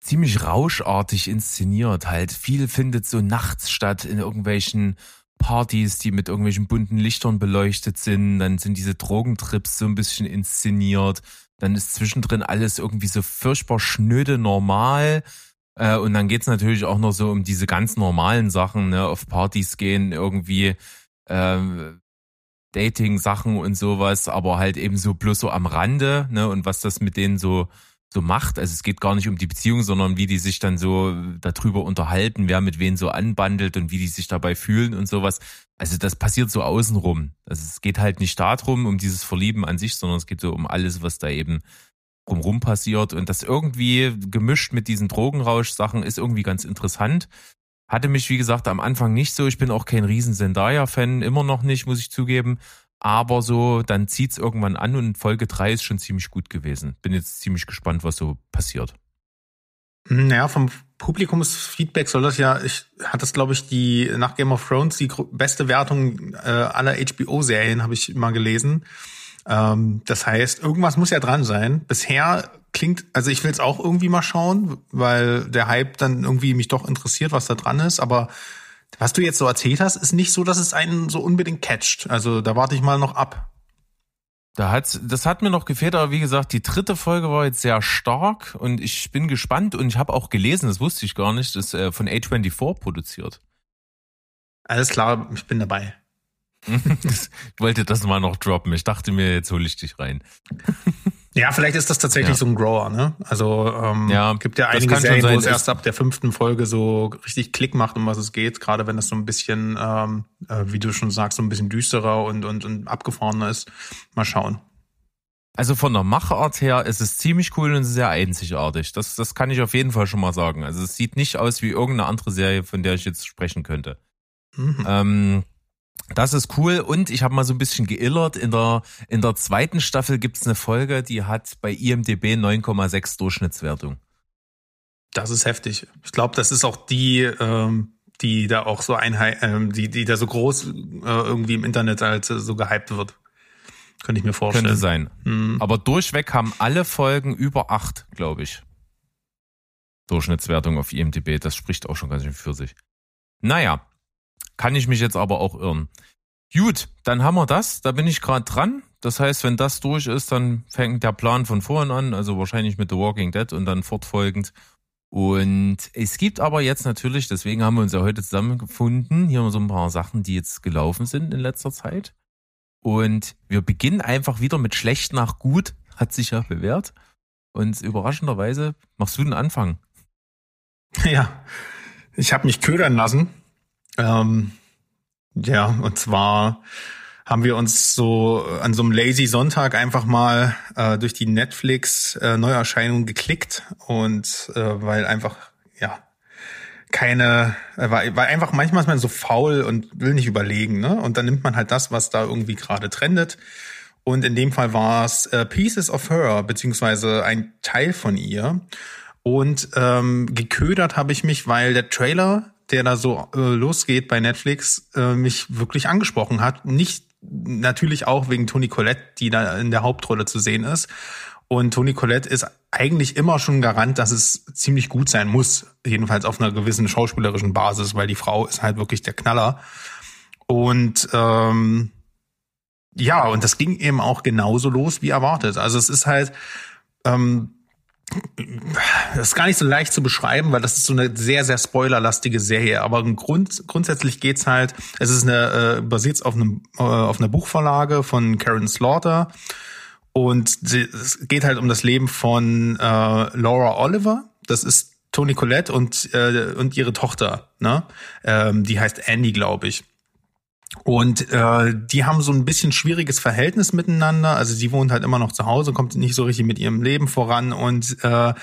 ziemlich rauschartig inszeniert halt. Viel findet so nachts statt in irgendwelchen Partys, die mit irgendwelchen bunten Lichtern beleuchtet sind. Dann sind diese Drogentrips so ein bisschen inszeniert. Dann ist zwischendrin alles irgendwie so furchtbar schnöde normal. Äh, und dann geht's natürlich auch noch so um diese ganz normalen Sachen, ne, auf Partys gehen, irgendwie äh, Dating-Sachen und sowas, aber halt eben so bloß so am Rande, ne, und was das mit denen so so macht. Also es geht gar nicht um die Beziehung, sondern wie die sich dann so darüber unterhalten, wer mit wen so anbandelt und wie die sich dabei fühlen und sowas. Also das passiert so außenrum. Also es geht halt nicht darum, um dieses Verlieben an sich, sondern es geht so um alles, was da eben drumrum passiert und das irgendwie gemischt mit diesen Drogenrausch-Sachen ist irgendwie ganz interessant. Hatte mich, wie gesagt, am Anfang nicht so. Ich bin auch kein riesen Zendaya-Fan, immer noch nicht, muss ich zugeben. Aber so, dann zieht's irgendwann an und Folge 3 ist schon ziemlich gut gewesen. Bin jetzt ziemlich gespannt, was so passiert. Naja, vom Publikumsfeedback soll das ja, ich hat das, glaube ich, die nach Game of Thrones die beste Wertung äh, aller HBO-Serien, habe ich mal gelesen. Ähm, das heißt, irgendwas muss ja dran sein. Bisher klingt, also ich will es auch irgendwie mal schauen, weil der Hype dann irgendwie mich doch interessiert, was da dran ist. Aber was du jetzt so erzählt hast, ist nicht so, dass es einen so unbedingt catcht. Also da warte ich mal noch ab. Da hat's, das hat mir noch gefehlt, aber wie gesagt, die dritte Folge war jetzt sehr stark und ich bin gespannt und ich habe auch gelesen, das wusste ich gar nicht, das ist äh, von A24 produziert. Alles klar, ich bin dabei. Ich wollte das mal noch droppen. Ich dachte mir, jetzt hole ich dich rein. Ja, vielleicht ist das tatsächlich ja. so ein Grower, ne? Also ähm, ja, gibt ja einige Serien, wo es erst ab der fünften Folge so richtig Klick macht, um was es geht, gerade wenn das so ein bisschen, ähm, äh, wie du schon sagst, so ein bisschen düsterer und, und, und abgefahrener ist. Mal schauen. Also von der Machart her ist es ziemlich cool und sehr einzigartig. Das, das kann ich auf jeden Fall schon mal sagen. Also es sieht nicht aus wie irgendeine andere Serie, von der ich jetzt sprechen könnte. Mhm. Ähm, Das ist cool und ich habe mal so ein bisschen geillert. In der, in der zweiten Staffel gibt's eine Folge, die hat bei IMDB 9,6 Durchschnittswertung. Das ist heftig. Ich glaube, das ist auch die, ähm, die da auch so einheit, ähm, die, die da so groß äh, irgendwie im Internet halt so gehypt wird. Könnte ich mir vorstellen. Könnte sein. Mhm. Aber durchweg haben alle Folgen über acht, glaube ich. Durchschnittswertung auf IMDB. Das spricht auch schon ganz schön für sich. Naja, kann ich mich jetzt aber auch irren. Gut, dann haben wir das. Da bin ich gerade dran. Das heißt, wenn das durch ist, dann fängt der Plan von vorhin an, also wahrscheinlich mit The Walking Dead und dann fortfolgend. Und es gibt aber jetzt natürlich, deswegen haben wir uns ja heute zusammengefunden, hier so ein paar Sachen, die jetzt gelaufen sind in letzter Zeit. Und wir beginnen einfach wieder mit schlecht nach gut, hat sich ja bewährt. Und überraschenderweise machst du den Anfang. Ja, ich habe mich ködern lassen ähm, ja, und zwar haben wir uns so an so einem Lazy Sonntag einfach mal äh, durch die Netflix äh, Neuerscheinung geklickt und äh, weil einfach ja keine äh, war, war einfach manchmal ist man so faul und will nicht überlegen, ne? Und dann nimmt man halt das, was da irgendwie gerade trendet. Und in dem Fall war es äh, Pieces of Her beziehungsweise ein Teil von ihr. Und ähm, geködert habe ich mich, weil der Trailer der da so äh, losgeht bei Netflix, äh, mich wirklich angesprochen hat. Nicht natürlich auch wegen Toni Collette, die da in der Hauptrolle zu sehen ist. Und Toni Collette ist eigentlich immer schon Garant, dass es ziemlich gut sein muss. Jedenfalls auf einer gewissen schauspielerischen Basis, weil die Frau ist halt wirklich der Knaller. Und ähm, ja, und das ging eben auch genauso los wie erwartet. Also es ist halt, ähm, das ist gar nicht so leicht zu beschreiben, weil das ist so eine sehr, sehr spoilerlastige Serie. Aber Grund, grundsätzlich geht's halt, es ist eine, äh, basiert auf einem, äh, auf einer Buchvorlage von Karen Slaughter. Und es geht halt um das Leben von äh, Laura Oliver. Das ist Toni Collette und, äh, und ihre Tochter, ne? Ähm, die heißt Andy, glaube ich. Und äh, die haben so ein bisschen schwieriges Verhältnis miteinander. Also sie wohnt halt immer noch zu Hause, kommt nicht so richtig mit ihrem Leben voran und äh,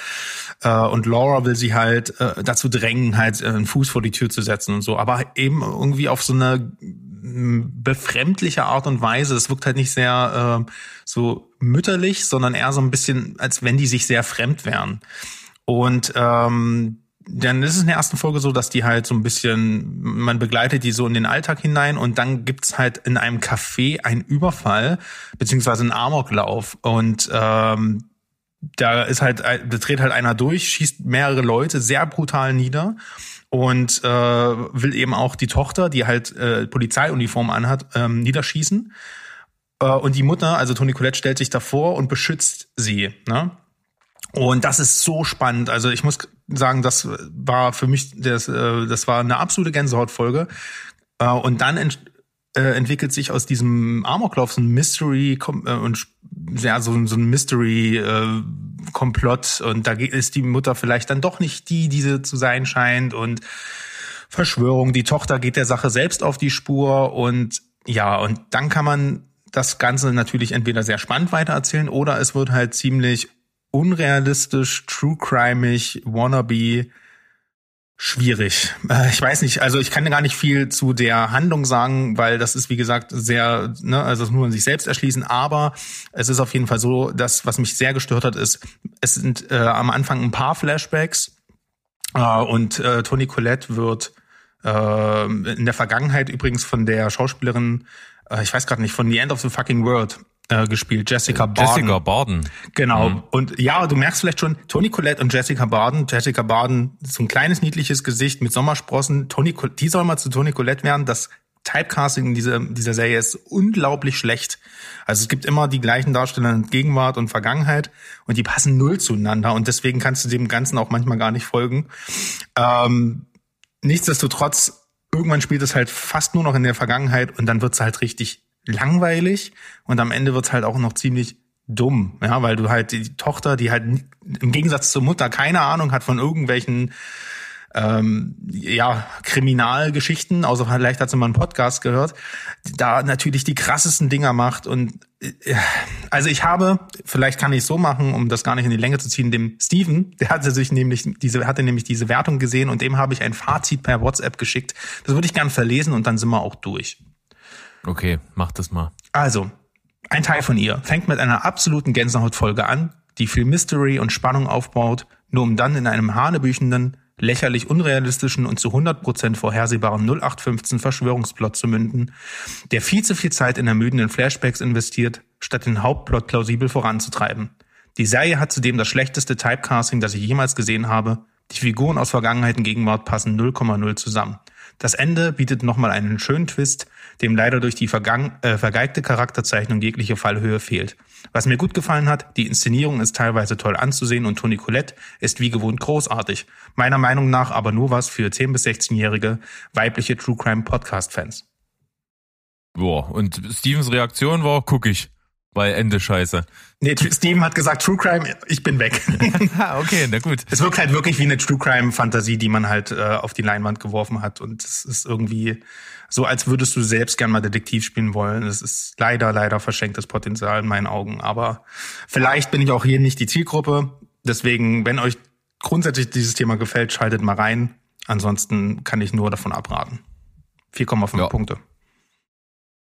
äh, und Laura will sie halt äh, dazu drängen, halt äh, einen Fuß vor die Tür zu setzen und so. Aber eben irgendwie auf so eine befremdliche Art und Weise. Es wirkt halt nicht sehr äh, so mütterlich, sondern eher so ein bisschen, als wenn die sich sehr fremd wären. Und ähm, dann ist es in der ersten Folge so, dass die halt so ein bisschen, man begleitet die so in den Alltag hinein und dann gibt's halt in einem Café einen Überfall, beziehungsweise einen Amoklauf. Und ähm, da ist halt, da dreht halt einer durch, schießt mehrere Leute sehr brutal nieder und äh, will eben auch die Tochter, die halt äh, Polizeiuniform anhat, ähm, niederschießen. Äh, und die Mutter, also Toni Colette, stellt sich davor und beschützt sie. Ne? Und das ist so spannend. Also ich muss sagen, das war für mich, das, äh, das war eine absolute Gänsehautfolge. Äh, und dann ent, äh, entwickelt sich aus diesem Amoklauf so ein Mystery und ja, so, so ein Mystery-Komplott. und da ist die Mutter vielleicht dann doch nicht die, die sie zu sein scheint. Und Verschwörung, die Tochter geht der Sache selbst auf die Spur. Und ja, und dann kann man das Ganze natürlich entweder sehr spannend weitererzählen oder es wird halt ziemlich unrealistisch, true crimeig, wannabe, schwierig. Äh, ich weiß nicht, also ich kann gar nicht viel zu der Handlung sagen, weil das ist wie gesagt sehr, ne, also das muss man sich selbst erschließen. Aber es ist auf jeden Fall so, dass was mich sehr gestört hat, ist, es sind äh, am Anfang ein paar Flashbacks äh, und äh, Toni Collette wird äh, in der Vergangenheit übrigens von der Schauspielerin, äh, ich weiß gerade nicht, von The End of the Fucking World äh, gespielt, Jessica Barden. Jessica Barden. Genau. Mhm. Und ja, du merkst vielleicht schon, Toni Collette und Jessica Barden. Jessica Barden, so ein kleines, niedliches Gesicht mit Sommersprossen. Toni, die soll mal zu Toni Collette werden. Das Typecasting in dieser, dieser Serie ist unglaublich schlecht. Also es gibt immer die gleichen Darsteller in Gegenwart und Vergangenheit und die passen null zueinander und deswegen kannst du dem Ganzen auch manchmal gar nicht folgen. Ähm, nichtsdestotrotz, irgendwann spielt es halt fast nur noch in der Vergangenheit und dann wird's halt richtig langweilig und am Ende wird's halt auch noch ziemlich dumm, ja, weil du halt die Tochter, die halt im Gegensatz zur Mutter keine Ahnung hat von irgendwelchen ähm, ja, Kriminalgeschichten, außer vielleicht hat sie mal einen Podcast gehört, da natürlich die krassesten Dinger macht und äh, also ich habe, vielleicht kann ich es so machen, um das gar nicht in die Länge zu ziehen, dem Steven, der hatte sich nämlich diese, hatte nämlich diese Wertung gesehen und dem habe ich ein Fazit per WhatsApp geschickt. Das würde ich gern verlesen und dann sind wir auch durch. Okay, mach das mal. Also, ein Teil von ihr fängt mit einer absoluten Gänsehautfolge an, die viel Mystery und Spannung aufbaut, nur um dann in einem hanebüchenden, lächerlich unrealistischen und zu 100% vorhersehbaren 0815 Verschwörungsplot zu münden, der viel zu viel Zeit in ermüdenden Flashbacks investiert, statt den Hauptplot plausibel voranzutreiben. Die Serie hat zudem das schlechteste Typecasting, das ich jemals gesehen habe. Die Figuren aus Vergangenheit und Gegenwart passen 0,0 zusammen. Das Ende bietet nochmal einen schönen Twist, dem leider durch die vergang äh, vergeigte Charakterzeichnung jegliche Fallhöhe fehlt. Was mir gut gefallen hat, die Inszenierung ist teilweise toll anzusehen und Toni Collette ist wie gewohnt großartig. Meiner Meinung nach aber nur was für 10- bis 16-jährige weibliche True Crime Podcast-Fans. Boah, und Stevens Reaktion war, guck ich. Weil Ende scheiße. Nee, Steven hat gesagt, True Crime, ich bin weg. okay, na gut. Es wirkt halt wirklich wie eine True Crime Fantasie, die man halt äh, auf die Leinwand geworfen hat. Und es ist irgendwie so, als würdest du selbst gern mal Detektiv spielen wollen. Es ist leider, leider verschenktes Potenzial in meinen Augen. Aber vielleicht bin ich auch hier nicht die Zielgruppe. Deswegen, wenn euch grundsätzlich dieses Thema gefällt, schaltet mal rein. Ansonsten kann ich nur davon abraten. 4,5 ja. Punkte.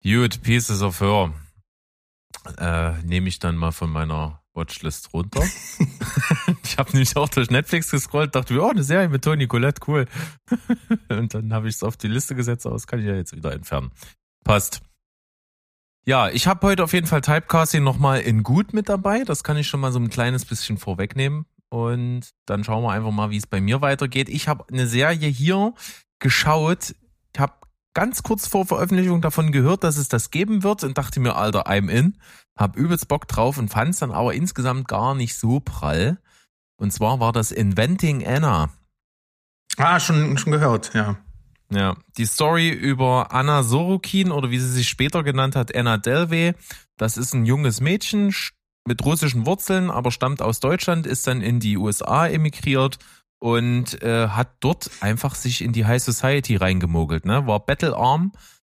Good Pieces of Her äh, nehme ich dann mal von meiner Watchlist runter. ich habe nämlich auch durch Netflix gescrollt, dachte mir, oh, eine Serie mit Toni Colette, cool. und dann habe ich es auf die Liste gesetzt, aber das kann ich ja jetzt wieder entfernen. Passt. Ja, ich habe heute auf jeden Fall Typecasting nochmal in gut mit dabei. Das kann ich schon mal so ein kleines bisschen vorwegnehmen. Und dann schauen wir einfach mal, wie es bei mir weitergeht. Ich habe eine Serie hier geschaut. Ich habe ganz kurz vor Veröffentlichung davon gehört, dass es das geben wird und dachte mir, Alter, I'm in. Hab übelst Bock drauf und fand es dann aber insgesamt gar nicht so prall. Und zwar war das Inventing Anna. Ah, schon, schon gehört, ja. Ja, die Story über Anna Sorokin oder wie sie sich später genannt hat, Anna Delvey. Das ist ein junges Mädchen mit russischen Wurzeln, aber stammt aus Deutschland, ist dann in die USA emigriert und äh, hat dort einfach sich in die High Society reingemogelt. Ne? War Battlearm,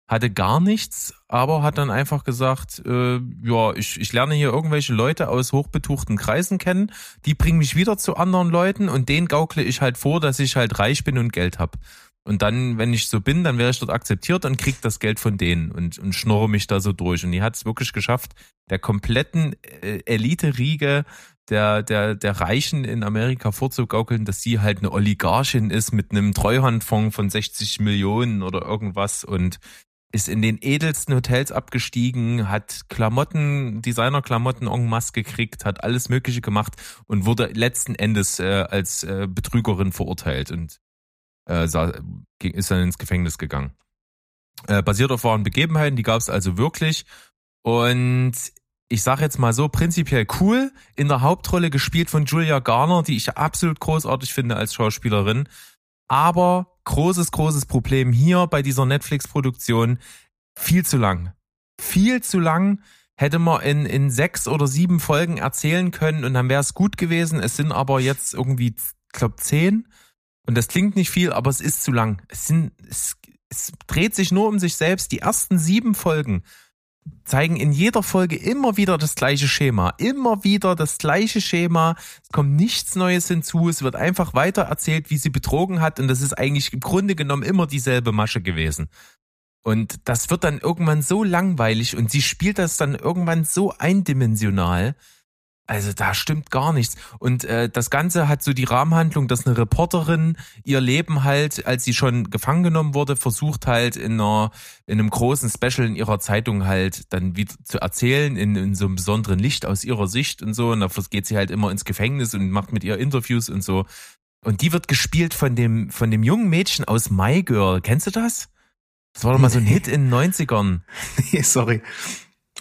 hatte gar nichts, aber hat dann einfach gesagt, äh, ja, ich, ich lerne hier irgendwelche Leute aus hochbetuchten Kreisen kennen, die bringen mich wieder zu anderen Leuten und denen gaukle ich halt vor, dass ich halt reich bin und Geld hab. Und dann, wenn ich so bin, dann wäre ich dort akzeptiert und krieg das Geld von denen und, und schnorre mich da so durch. Und die hat es wirklich geschafft, der kompletten äh, Elite-Riege der, der, der Reichen in Amerika vorzugaukeln, dass sie halt eine Oligarchin ist mit einem Treuhandfonds von 60 Millionen oder irgendwas und ist in den edelsten Hotels abgestiegen, hat Klamotten, Designerklamotten en masse gekriegt, hat alles Mögliche gemacht und wurde letzten Endes äh, als äh, Betrügerin verurteilt und äh, ist dann ins Gefängnis gegangen. Äh, basiert auf wahren Begebenheiten, die gab es also wirklich. Und ich sag jetzt mal so, prinzipiell cool. In der Hauptrolle gespielt von Julia Garner, die ich absolut großartig finde als Schauspielerin. Aber großes, großes Problem hier bei dieser Netflix-Produktion. Viel zu lang. Viel zu lang hätte man in, in sechs oder sieben Folgen erzählen können und dann wäre es gut gewesen. Es sind aber jetzt irgendwie, glaube zehn. Und das klingt nicht viel, aber es ist zu lang. Es sind, es, es dreht sich nur um sich selbst. Die ersten sieben Folgen zeigen in jeder Folge immer wieder das gleiche Schema. Immer wieder das gleiche Schema. Es kommt nichts Neues hinzu. Es wird einfach weiter erzählt, wie sie betrogen hat. Und das ist eigentlich im Grunde genommen immer dieselbe Masche gewesen. Und das wird dann irgendwann so langweilig und sie spielt das dann irgendwann so eindimensional, also da stimmt gar nichts. Und äh, das Ganze hat so die Rahmenhandlung, dass eine Reporterin ihr Leben halt, als sie schon gefangen genommen wurde, versucht halt in einer in einem großen Special in ihrer Zeitung halt dann wieder zu erzählen in, in so einem besonderen Licht aus ihrer Sicht und so. Und da geht sie halt immer ins Gefängnis und macht mit ihr Interviews und so. Und die wird gespielt von dem von dem jungen Mädchen aus My Girl. Kennst du das? Das war doch mal so ein Hit in den 90ern. Nee, sorry.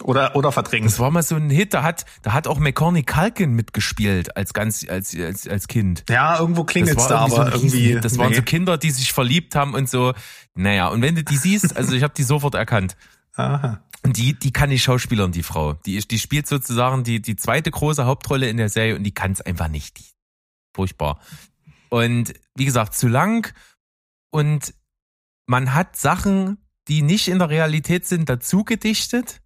Oder, oder verdrängen. Das war mal so ein Hit, da hat, da hat auch McCorny Culkin mitgespielt als ganz, als, als, als Kind. Ja, irgendwo klingelt da, aber so irgendwie. Das waren nee. so Kinder, die sich verliebt haben und so. Naja, und wenn du die siehst, also ich habe die sofort erkannt. Aha. Und die, die kann die Schauspielerin, die Frau. Die, die spielt sozusagen die, die zweite große Hauptrolle in der Serie und die kann es einfach nicht. Die, furchtbar. Und wie gesagt, zu lang. Und man hat Sachen, die nicht in der Realität sind, dazu gedichtet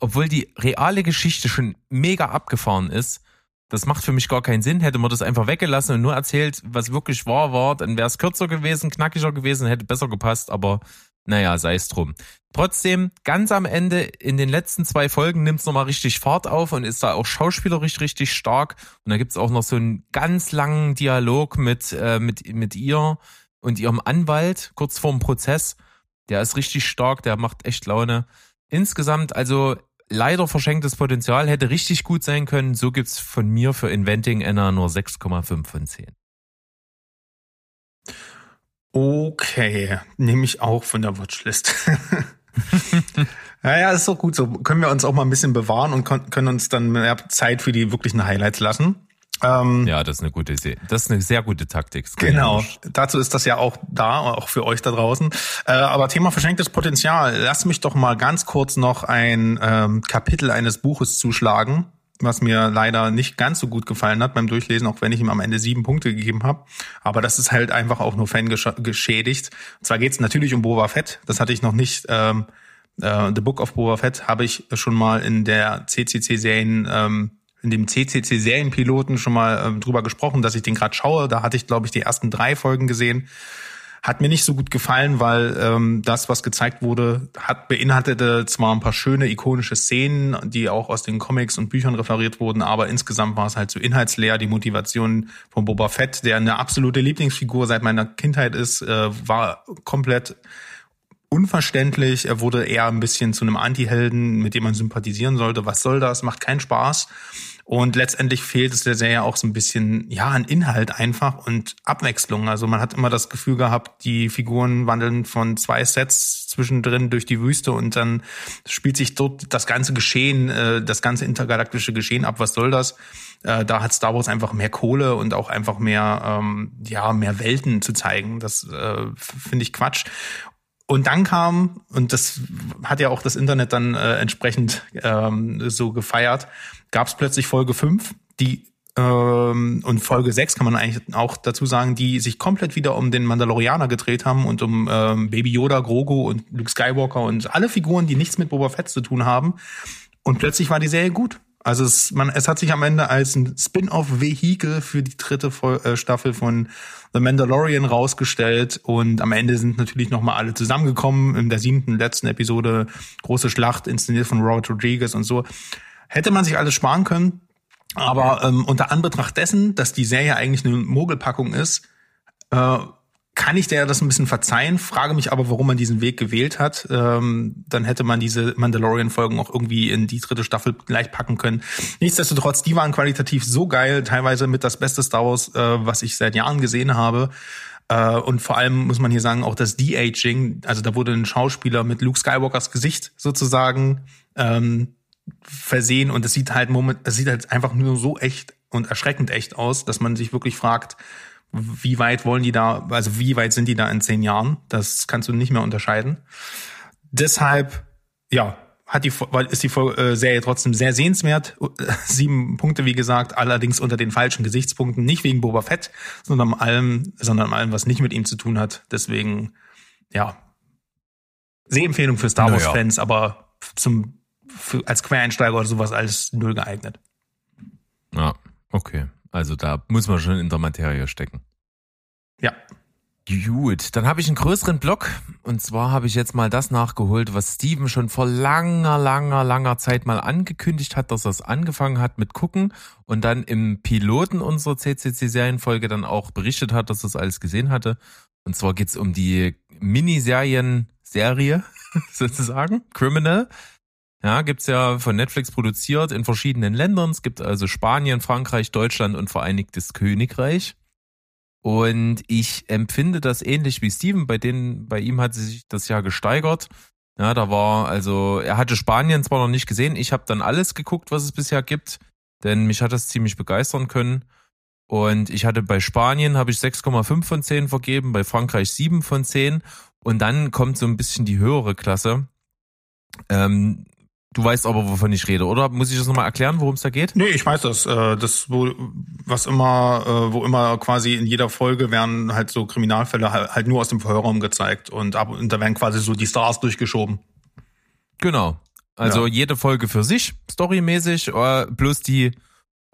obwohl die reale Geschichte schon mega abgefahren ist, das macht für mich gar keinen Sinn. Hätte man das einfach weggelassen und nur erzählt, was wirklich wahr war, dann wäre es kürzer gewesen, knackiger gewesen, hätte besser gepasst, aber Naja, sei es drum. Trotzdem, ganz am Ende, in den letzten zwei Folgen nimmt's nochmal richtig Fahrt auf und ist da auch schauspielerisch richtig stark. Und da gibt's auch noch so einen ganz langen Dialog mit, äh, mit, mit ihr und ihrem Anwalt kurz vorm Prozess. Der ist richtig stark, der macht echt Laune. Insgesamt, also leider verschenktes Potenzial, hätte richtig gut sein können. So gibt's von mir für Inventing Anna nur 6,5 von 10. Okay, nehme ich auch von der Watchlist. naja, ist doch gut so. Können wir uns auch mal ein bisschen bewahren und können uns dann mehr Zeit für die wirklichen Highlights lassen. Ähm, ja, das ist eine gute Idee. Das ist eine sehr gute Taktik. Genau. Dazu ist das ja auch da, auch für euch da draußen. Äh, aber Thema verschenktes Potenzial. Lass mich doch mal ganz kurz noch ein ähm, Kapitel eines Buches zuschlagen, was mir leider nicht ganz so gut gefallen hat beim Durchlesen, auch wenn ich ihm am Ende sieben Punkte gegeben habe. Aber das ist halt einfach auch nur Fan geschädigt. Und zwar geht es natürlich um Boba Fett. Das hatte ich noch nicht. Ähm, äh, The Book of Boba Fett habe ich schon mal in der CCC-Serien ähm, in dem CCC-Serienpiloten schon mal ähm, drüber gesprochen, dass ich den gerade schaue. Da hatte ich, glaube ich, die ersten drei Folgen gesehen. Hat mir nicht so gut gefallen, weil ähm, das, was gezeigt wurde, hat beinhaltete zwar ein paar schöne ikonische Szenen, die auch aus den Comics und Büchern referiert wurden, aber insgesamt war es halt so inhaltsleer. Die Motivation von Boba Fett, der eine absolute Lieblingsfigur seit meiner Kindheit ist, äh, war komplett unverständlich. Er wurde eher ein bisschen zu einem Anti-Helden, mit dem man sympathisieren sollte. Was soll das? Macht keinen Spaß. Und letztendlich fehlt es der Serie auch so ein bisschen, ja, an Inhalt einfach und Abwechslung. Also man hat immer das Gefühl gehabt, die Figuren wandeln von zwei Sets zwischendrin durch die Wüste und dann spielt sich dort das ganze Geschehen, äh, das ganze intergalaktische Geschehen ab. Was soll das? Äh, da hat Star Wars einfach mehr Kohle und auch einfach mehr, ähm, ja, mehr Welten zu zeigen. Das äh, finde ich Quatsch. Und dann kam, und das hat ja auch das Internet dann äh, entsprechend ähm, so gefeiert, gab es plötzlich Folge 5, die ähm, und Folge 6 kann man eigentlich auch dazu sagen, die sich komplett wieder um den Mandalorianer gedreht haben und um ähm, Baby Yoda, Grogu und Luke Skywalker und alle Figuren, die nichts mit Boba Fett zu tun haben. Und plötzlich war die Serie gut. Also es, man, es hat sich am Ende als ein Spin-off-Vehikel für die dritte äh, Staffel von The Mandalorian rausgestellt und am Ende sind natürlich nochmal alle zusammengekommen in der siebten letzten Episode große Schlacht inszeniert von Robert Rodriguez und so. Hätte man sich alles sparen können, aber ähm, unter Anbetracht dessen, dass die Serie eigentlich eine Mogelpackung ist, äh, kann ich der das ein bisschen verzeihen, frage mich aber, warum man diesen Weg gewählt hat. Ähm, dann hätte man diese Mandalorian-Folgen auch irgendwie in die dritte Staffel gleich packen können. Nichtsdestotrotz, die waren qualitativ so geil, teilweise mit das beste Star Wars, äh, was ich seit Jahren gesehen habe. Äh, und vor allem muss man hier sagen, auch das De-Aging, also da wurde ein Schauspieler mit Luke Skywalkers Gesicht sozusagen ähm, versehen und es sieht halt moment, es sieht halt einfach nur so echt und erschreckend echt aus, dass man sich wirklich fragt, wie weit wollen die da, also wie weit sind die da in zehn Jahren? Das kannst du nicht mehr unterscheiden. Deshalb, ja, hat die, ist die äh, Serie trotzdem sehr sehenswert. Sieben Punkte, wie gesagt, allerdings unter den falschen Gesichtspunkten. Nicht wegen Boba Fett, sondern allem, sondern allem, was nicht mit ihm zu tun hat. Deswegen, ja, Sehempfehlung für Star Wars Fans, naja. aber zum, für, als Quereinsteiger oder sowas alles null geeignet. Ja, okay. Also da muss man schon in der Materie stecken. Ja. Gut, dann habe ich einen größeren Block und zwar habe ich jetzt mal das nachgeholt, was Steven schon vor langer, langer, langer Zeit mal angekündigt hat, dass er es angefangen hat mit gucken und dann im Piloten unserer CCC-Serienfolge dann auch berichtet hat, dass er es alles gesehen hatte. Und zwar geht's um die Miniserien-Serie sozusagen, Criminal. Ja, gibt's ja von Netflix produziert in verschiedenen Ländern. Es gibt also Spanien, Frankreich, Deutschland und Vereinigtes Königreich. Und ich empfinde das ähnlich wie Steven. Bei denen, bei ihm hat sich das ja gesteigert. Ja, da war, also, er hatte Spanien zwar noch nicht gesehen. Ich habe dann alles geguckt, was es bisher gibt, denn mich hat das ziemlich begeistern können. Und ich hatte bei Spanien habe ich 6,5 von 10 vergeben, bei Frankreich 7 von 10. Und dann kommt so ein bisschen die höhere Klasse. Ähm, Du weißt aber, wovon ich rede, oder? Muss ich das nochmal erklären, worum es da geht? Nee, ich weiß das. Äh, das, wo, was immer, äh, wo immer quasi in jeder Folge werden halt so Kriminalfälle halt nur aus dem Verhörraum gezeigt und, ab, und da werden quasi so die Stars durchgeschoben. Genau. Also ja. jede Folge für sich, storymäßig, plus die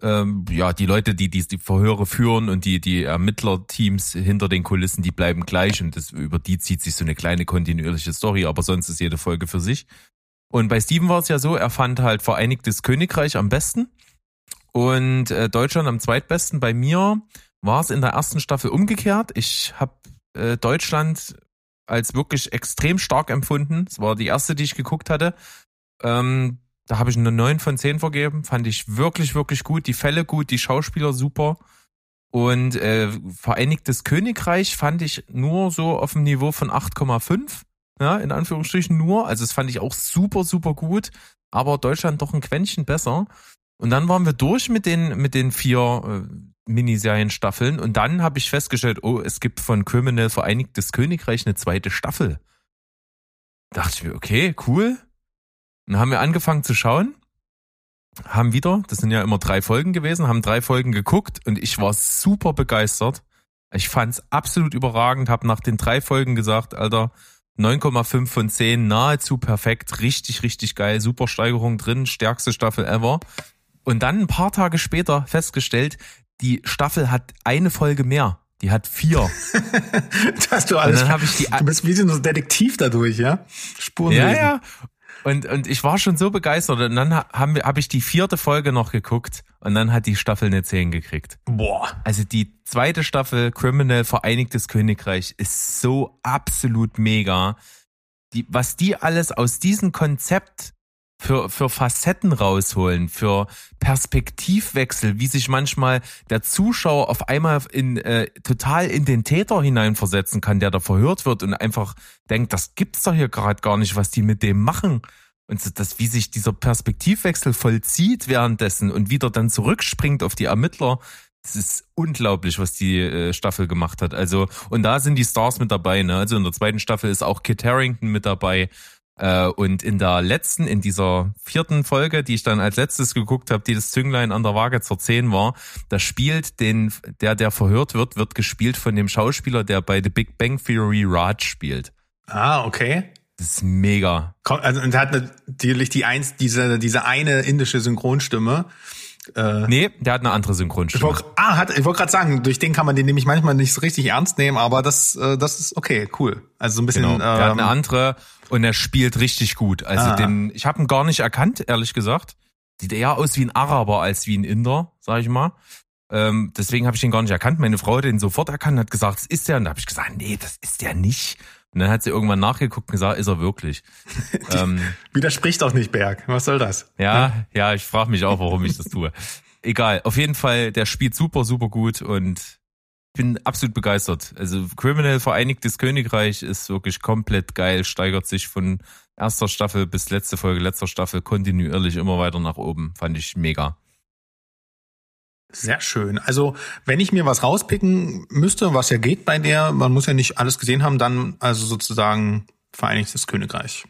ähm, ja, die Leute, die, die die Verhöre führen und die die Ermittlerteams hinter den Kulissen, die bleiben gleich und das, über die zieht sich so eine kleine kontinuierliche Story, aber sonst ist jede Folge für sich. Und bei Steven war es ja so, er fand halt Vereinigtes Königreich am besten und äh, Deutschland am zweitbesten. Bei mir war es in der ersten Staffel umgekehrt. Ich habe äh, Deutschland als wirklich extrem stark empfunden. Es war die erste, die ich geguckt hatte. Ähm, da habe ich eine 9 von 10 vergeben. Fand ich wirklich, wirklich gut. Die Fälle gut, die Schauspieler super. Und äh, Vereinigtes Königreich fand ich nur so auf dem Niveau von 8,5. Ja, in Anführungsstrichen nur. Also das fand ich auch super, super gut. Aber Deutschland doch ein Quäntchen besser. Und dann waren wir durch mit den, mit den vier äh, Miniserien-Staffeln. Und dann habe ich festgestellt, oh, es gibt von Criminal Vereinigtes Königreich eine zweite Staffel. Dachte ich mir, okay, cool. Dann haben wir angefangen zu schauen, haben wieder, das sind ja immer drei Folgen gewesen, haben drei Folgen geguckt und ich war super begeistert. Ich fand's absolut überragend, habe nach den drei Folgen gesagt, Alter, 9,5 von 10, nahezu perfekt, richtig, richtig geil, super Steigerung drin, stärkste Staffel ever. Und dann ein paar Tage später festgestellt, die Staffel hat eine Folge mehr. Die hat vier. das du alles. Und dann ich die, du bist wie so ein Detektiv dadurch, ja? Spuren. Ja, ja. Und, und ich war schon so begeistert. Und dann haben wir, habe ich die vierte Folge noch geguckt und dann hat die Staffel eine 10 gekriegt. Boah. Also die zweite Staffel Criminal Vereinigtes Königreich ist so absolut mega. Die, was die alles aus diesem Konzept für, für Facetten rausholen, für Perspektivwechsel, wie sich manchmal der Zuschauer auf einmal in äh, total in den Täter hineinversetzen kann, der da verhört wird und einfach denkt, das gibt's doch hier gerade gar nicht, was die mit dem machen. Und das, wie sich dieser Perspektivwechsel vollzieht währenddessen und wieder dann zurückspringt auf die Ermittler, das ist unglaublich, was die äh, Staffel gemacht hat. Also, und da sind die Stars mit dabei, ne? Also in der zweiten Staffel ist auch Kit Harrington mit dabei. Äh, und in der letzten, in dieser vierten Folge, die ich dann als letztes geguckt habe, die das Zünglein an der Waage zur 10 war, da spielt den, der, der verhört wird, wird gespielt von dem Schauspieler, der bei The Big Bang Theory Raj spielt. Ah, okay. Das ist mega. Also, und er hat natürlich die eins, diese, diese eine indische Synchronstimme. Äh, nee, der hat eine andere Synchronstimme. Ich wollt, ah, hat, ich wollte gerade sagen, durch den kann man den nämlich manchmal nicht so richtig ernst nehmen, aber das, äh, das ist okay, cool. Also so ein bisschen. Genau, der ähm, hat eine andere und er spielt richtig gut. Also ah. den, ich habe ihn gar nicht erkannt, ehrlich gesagt. Sieht eher aus wie ein Araber als wie ein Inder, sag ich mal. Ähm, deswegen habe ich den gar nicht erkannt. Meine Frau hat den sofort erkannt, hat gesagt, das ist der. Und da habe ich gesagt, nee, das ist der nicht. Und dann hat sie irgendwann nachgeguckt und gesagt, ist er wirklich. ähm, Widerspricht doch nicht, Berg. Was soll das? Ja, ja, ja ich frage mich auch, warum ich das tue. Egal, auf jeden Fall, der spielt super, super gut und bin absolut begeistert. Also Criminal Vereinigtes Königreich ist wirklich komplett geil, steigert sich von erster Staffel bis letzte Folge, letzter Staffel kontinuierlich immer weiter nach oben. Fand ich mega. Sehr schön. Also, wenn ich mir was rauspicken müsste, was ja geht bei der, man muss ja nicht alles gesehen haben, dann also sozusagen Vereinigtes Königreich.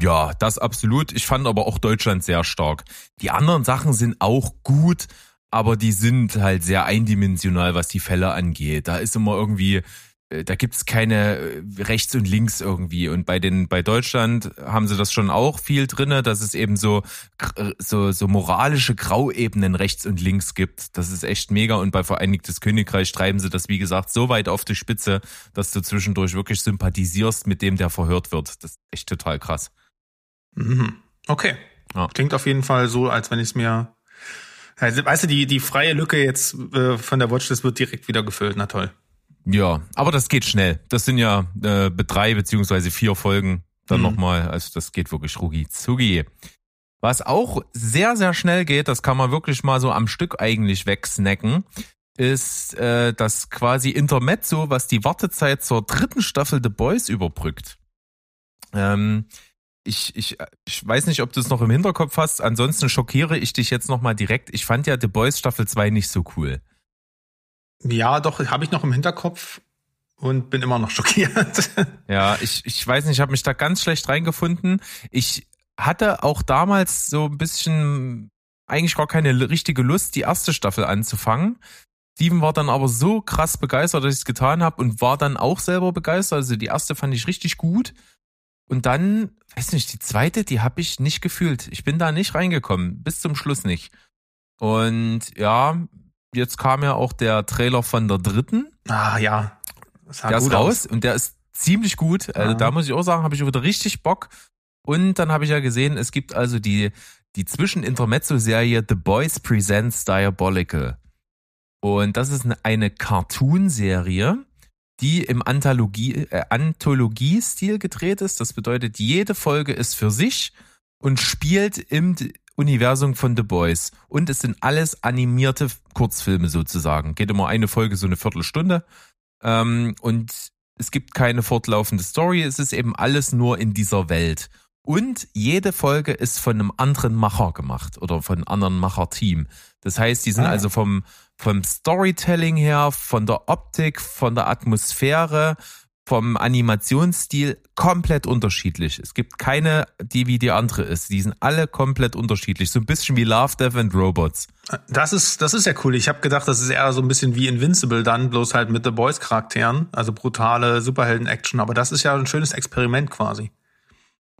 Ja, das absolut. Ich fand aber auch Deutschland sehr stark. Die anderen Sachen sind auch gut, aber die sind halt sehr eindimensional, was die Fälle angeht. Da ist immer irgendwie, äh, da gibt's keine äh, rechts und links irgendwie. Und bei den, bei Deutschland haben sie das schon auch viel drinne, dass es eben so, äh, so, so moralische Grauebenen rechts und links gibt. Das ist echt mega. Und bei Vereinigtes Königreich treiben sie das, wie gesagt, so weit auf die Spitze, dass du zwischendurch wirklich sympathisierst mit dem, der verhört wird. Das ist echt total krass. Mhm. Okay. Ja. Klingt auf jeden Fall so, als wenn ich es mir also, weißt du, die, die freie Lücke jetzt äh, von der Watchlist wird direkt wieder gefüllt. Na toll. Ja, aber das geht schnell. Das sind ja äh, drei beziehungsweise vier Folgen dann mhm. nochmal. Also das geht wirklich rugi zugi. Was auch sehr, sehr schnell geht, das kann man wirklich mal so am Stück eigentlich wegsnacken, ist äh, das quasi Intermezzo, was die Wartezeit zur dritten Staffel The Boys überbrückt. Ähm, ich, ich, ich weiß nicht, ob du es noch im Hinterkopf hast. Ansonsten schockiere ich dich jetzt nochmal direkt. Ich fand ja The Boys Staffel 2 nicht so cool. Ja, doch, habe ich noch im Hinterkopf und bin immer noch schockiert. Ja, ich, ich weiß nicht, ich habe mich da ganz schlecht reingefunden. Ich hatte auch damals so ein bisschen eigentlich gar keine richtige Lust, die erste Staffel anzufangen. Steven war dann aber so krass begeistert, dass ich es getan habe und war dann auch selber begeistert. Also die erste fand ich richtig gut. Und dann, weiß nicht, die zweite, die habe ich nicht gefühlt. Ich bin da nicht reingekommen, bis zum Schluss nicht. Und ja, jetzt kam ja auch der Trailer von der dritten. Ah ja. Der ist raus aus. und der ist ziemlich gut. Also ja. da muss ich auch sagen, habe ich wieder richtig Bock. Und dann habe ich ja gesehen, es gibt also die, die Zwischen-Intermezzo-Serie The Boys Presents Diabolical. Und das ist eine Cartoon-Serie, die im Anthologie, äh, Anthologie-Stil gedreht ist. Das bedeutet, jede Folge ist für sich und spielt im Universum von The Boys. Und es sind alles animierte Kurzfilme sozusagen. Geht immer eine Folge so eine Viertelstunde. Ähm, und es gibt keine fortlaufende Story. Es ist eben alles nur in dieser Welt. Und jede Folge ist von einem anderen Macher gemacht oder von einem anderen Macherteam. Das heißt, die sind ah. also vom, vom Storytelling her, von der Optik, von der Atmosphäre, vom Animationsstil komplett unterschiedlich. Es gibt keine, die wie die andere ist. Die sind alle komplett unterschiedlich. So ein bisschen wie Love, Death and Robots. Das ist, das ist ja cool. Ich habe gedacht, das ist eher so ein bisschen wie Invincible dann, bloß halt mit The Boys Charakteren. Also brutale Superhelden-Action. Aber das ist ja ein schönes Experiment quasi.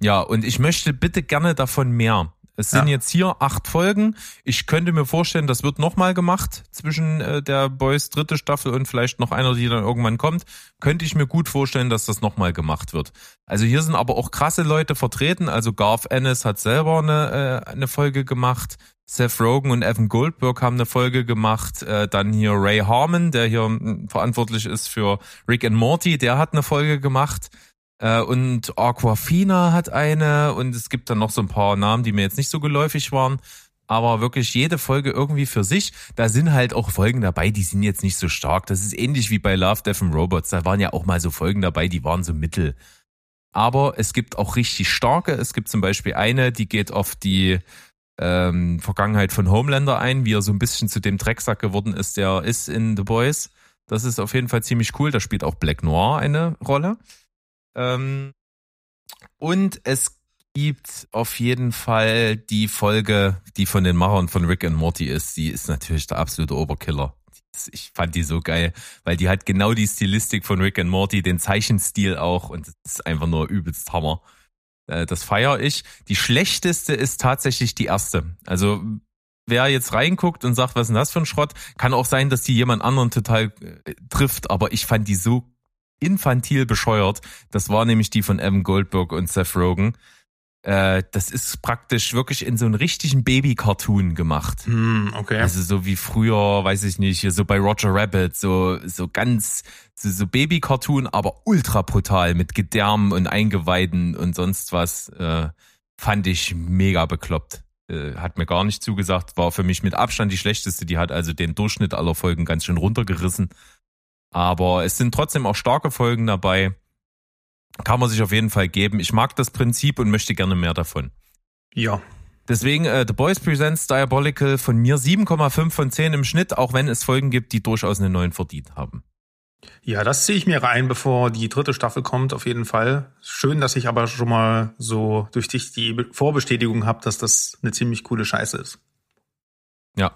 Ja, und ich möchte bitte gerne davon mehr. Es sind ja. jetzt hier acht Folgen. Ich könnte mir vorstellen, das wird nochmal gemacht zwischen äh, der Boys dritte Staffel und vielleicht noch einer, die dann irgendwann kommt. Könnte ich mir gut vorstellen, dass das nochmal gemacht wird. Also hier sind aber auch krasse Leute vertreten. Also Garth Ennis hat selber eine, äh, eine Folge gemacht. Seth Rogen und Evan Goldberg haben eine Folge gemacht. Äh, dann hier Ray Harmon, der hier hm, verantwortlich ist für Rick and Morty, der hat eine Folge gemacht. Äh, und Aquafina hat eine und es gibt dann noch so ein paar Namen, die mir jetzt nicht so geläufig waren. Aber wirklich jede Folge irgendwie für sich. Da sind halt auch Folgen dabei, die sind jetzt nicht so stark. Das ist ähnlich wie bei Love, Death and Robots. Da waren ja auch mal so Folgen dabei, die waren so mittel. Aber es gibt auch richtig starke. Es gibt zum Beispiel eine, die geht auf die ähm, Vergangenheit von Homelander ein, wie er so ein bisschen zu dem Drecksack geworden ist, der ist in The Boys. Das ist auf jeden Fall ziemlich cool. Da spielt auch Black Noir eine Rolle. Ähm, und es gibt auf jeden Fall die Folge, die von den Machern von Rick and Morty ist. Die ist natürlich der absolute Oberkiller. Ich fand die so geil, weil die hat genau die Stilistik von Rick and Morty, den Zeichenstil auch und es ist einfach nur übelst Hammer. Äh, das feiere ich. Die schlechteste ist tatsächlich die erste. Also wer jetzt reinguckt und sagt, was ist denn das für ein Schrott, kann auch sein, dass die jemand anderen total äh, trifft, aber ich fand die so infantil bescheuert. Das war nämlich die von Evan Goldberg und Seth Rogen. Äh, das ist praktisch wirklich in so einen richtigen Baby-Cartoon gemacht. Hm, okay. Also so wie früher, weiß ich nicht, so bei Roger Rabbit, so, so ganz, so, so Baby-Cartoon, aber ultra brutal mit Gedärmen und Eingeweiden und sonst was. Äh, fand ich mega bekloppt. Äh, hat mir gar nicht zugesagt, war für mich mit Abstand die schlechteste. Die hat also den Durchschnitt aller Folgen ganz schön runtergerissen. Aber es sind trotzdem auch starke Folgen dabei. Kann man sich auf jeden Fall geben. Ich mag das Prinzip und möchte gerne mehr davon. Ja. Deswegen äh, The Boys Presents Diabolical von mir 7,5 von 10 im Schnitt, auch wenn es Folgen gibt, die durchaus einen neuen verdient haben. Ja, das ziehe ich mir rein, bevor die dritte Staffel kommt, auf jeden Fall. Schön, dass ich aber schon mal so durch dich die Vorbestätigung habe, dass das eine ziemlich coole Scheiße ist. Ja,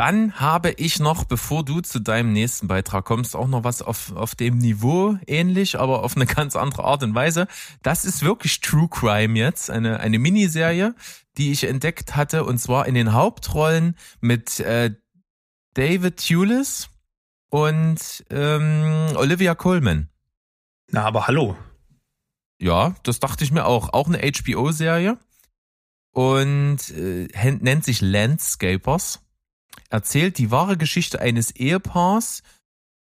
dann habe ich noch, bevor du zu deinem nächsten Beitrag kommst, auch noch was auf, auf dem Niveau ähnlich, aber auf eine ganz andere Art und Weise. Das ist wirklich True Crime jetzt, eine, eine Miniserie, die ich entdeckt hatte, und zwar in den Hauptrollen mit äh, David Tulis und ähm, Olivia Colman. Na, aber hallo. Ja, das dachte ich mir auch. Auch eine HBO-Serie und äh, nennt sich Landscapers erzählt die wahre Geschichte eines Ehepaars,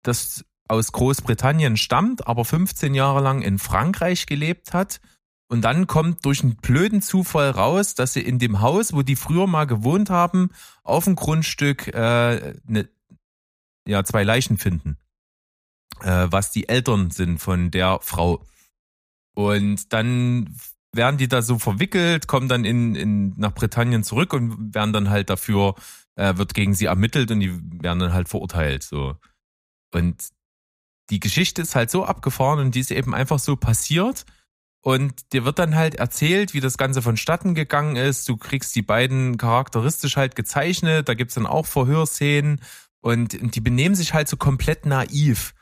das aus Großbritannien stammt, aber 15 Jahre lang in Frankreich gelebt hat. Und dann kommt durch einen blöden Zufall raus, dass sie in dem Haus, wo die früher mal gewohnt haben, auf dem Grundstück äh, ne, ja, zwei Leichen finden, äh, was die Eltern sind von der Frau. Und dann werden die da so verwickelt, kommen dann in, in nach Britannien zurück und werden dann halt dafür äh, wird gegen sie ermittelt und die werden dann halt verurteilt. So. Und die Geschichte ist halt so abgefahren und die ist eben einfach so passiert. Und dir wird dann halt erzählt, wie das Ganze vonstatten gegangen ist. Du kriegst die beiden charakteristisch halt gezeichnet. Da gibt's dann auch Verhörszenen. Und, und die benehmen sich halt so komplett naiv.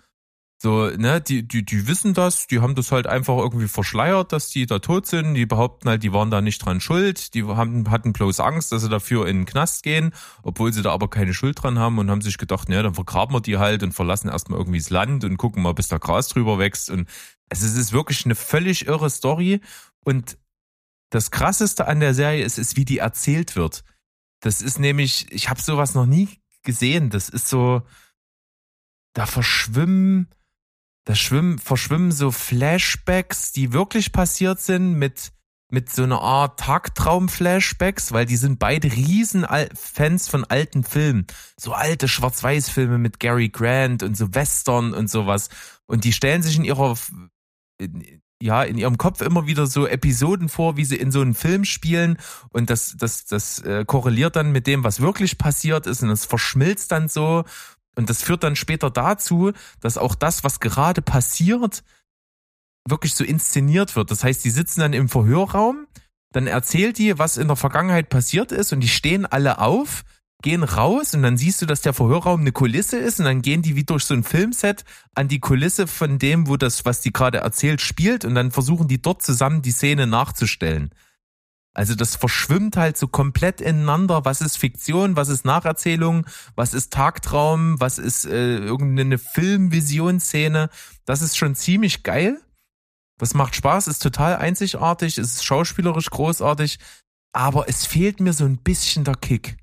So, ne, die, die, die wissen das, die haben das halt einfach irgendwie verschleiert, dass die da tot sind. Die behaupten halt, die waren da nicht dran schuld. Die haben, hatten bloß Angst, dass sie dafür in den Knast gehen, obwohl sie da aber keine Schuld dran haben und haben sich gedacht, ne, dann vergraben wir die halt und verlassen erstmal irgendwie das Land und gucken mal, bis da Gras drüber wächst. Und also es ist wirklich eine völlig irre Story. Und das krasseste an der Serie ist, ist, wie die erzählt wird. Das ist nämlich, ich habe sowas noch nie gesehen. Das ist so, da verschwimmen da schwimmen, verschwimmen so Flashbacks, die wirklich passiert sind mit, mit so einer Art Tagtraum-Flashbacks, weil die sind beide riesen Fans von alten Filmen. So alte Schwarz-Weiß-Filme mit Gary Grant und so Western und sowas. Und die stellen sich in ihrer, ja, in ihrem Kopf immer wieder so Episoden vor, wie sie in so einem Film spielen. Und das, das, das äh, korreliert dann mit dem, was wirklich passiert ist. Und das verschmilzt dann so. Und das führt dann später dazu, dass auch das, was gerade passiert, wirklich so inszeniert wird. Das heißt, die sitzen dann im Verhörraum, dann erzählt die, was in der Vergangenheit passiert ist und die stehen alle auf, gehen raus und dann siehst du, dass der Verhörraum eine Kulisse ist und dann gehen die wie durch so ein Filmset an die Kulisse von dem, wo das, was die gerade erzählt, spielt und dann versuchen die dort zusammen die Szene nachzustellen. Also das verschwimmt halt so komplett ineinander. Was ist Fiktion, was ist Nacherzählung, was ist Tagtraum, was ist äh, irgendeine Filmvisionsszene. Das ist schon ziemlich geil. Das macht Spaß, ist total einzigartig, ist schauspielerisch großartig, aber es fehlt mir so ein bisschen der Kick.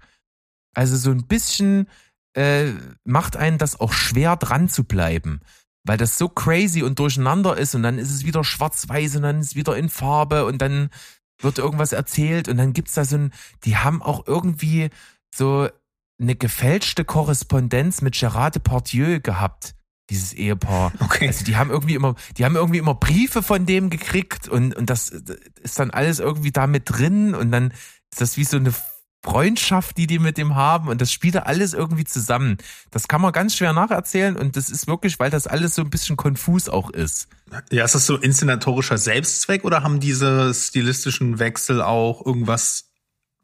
Also so ein bisschen äh, macht einen das auch schwer dran zu bleiben weil das so crazy und durcheinander ist und dann ist es wieder schwarz-weiß und dann ist es wieder in Farbe und dann wird irgendwas erzählt und dann gibt's da so ein, die haben auch irgendwie so eine gefälschte Korrespondenz mit Gerard Depardieu gehabt, dieses Ehepaar. Okay. Also die haben irgendwie immer, die haben irgendwie immer Briefe von dem gekriegt und, und das ist dann alles irgendwie da mit drin und dann ist das wie so eine Freundschaft, die die mit dem haben und das spielt da alles irgendwie zusammen. Das kann man ganz schwer nacherzählen und das ist wirklich, weil das alles so ein bisschen konfus auch ist. Ja, ist das so inszenatorischer Selbstzweck oder haben diese stilistischen Wechsel auch irgendwas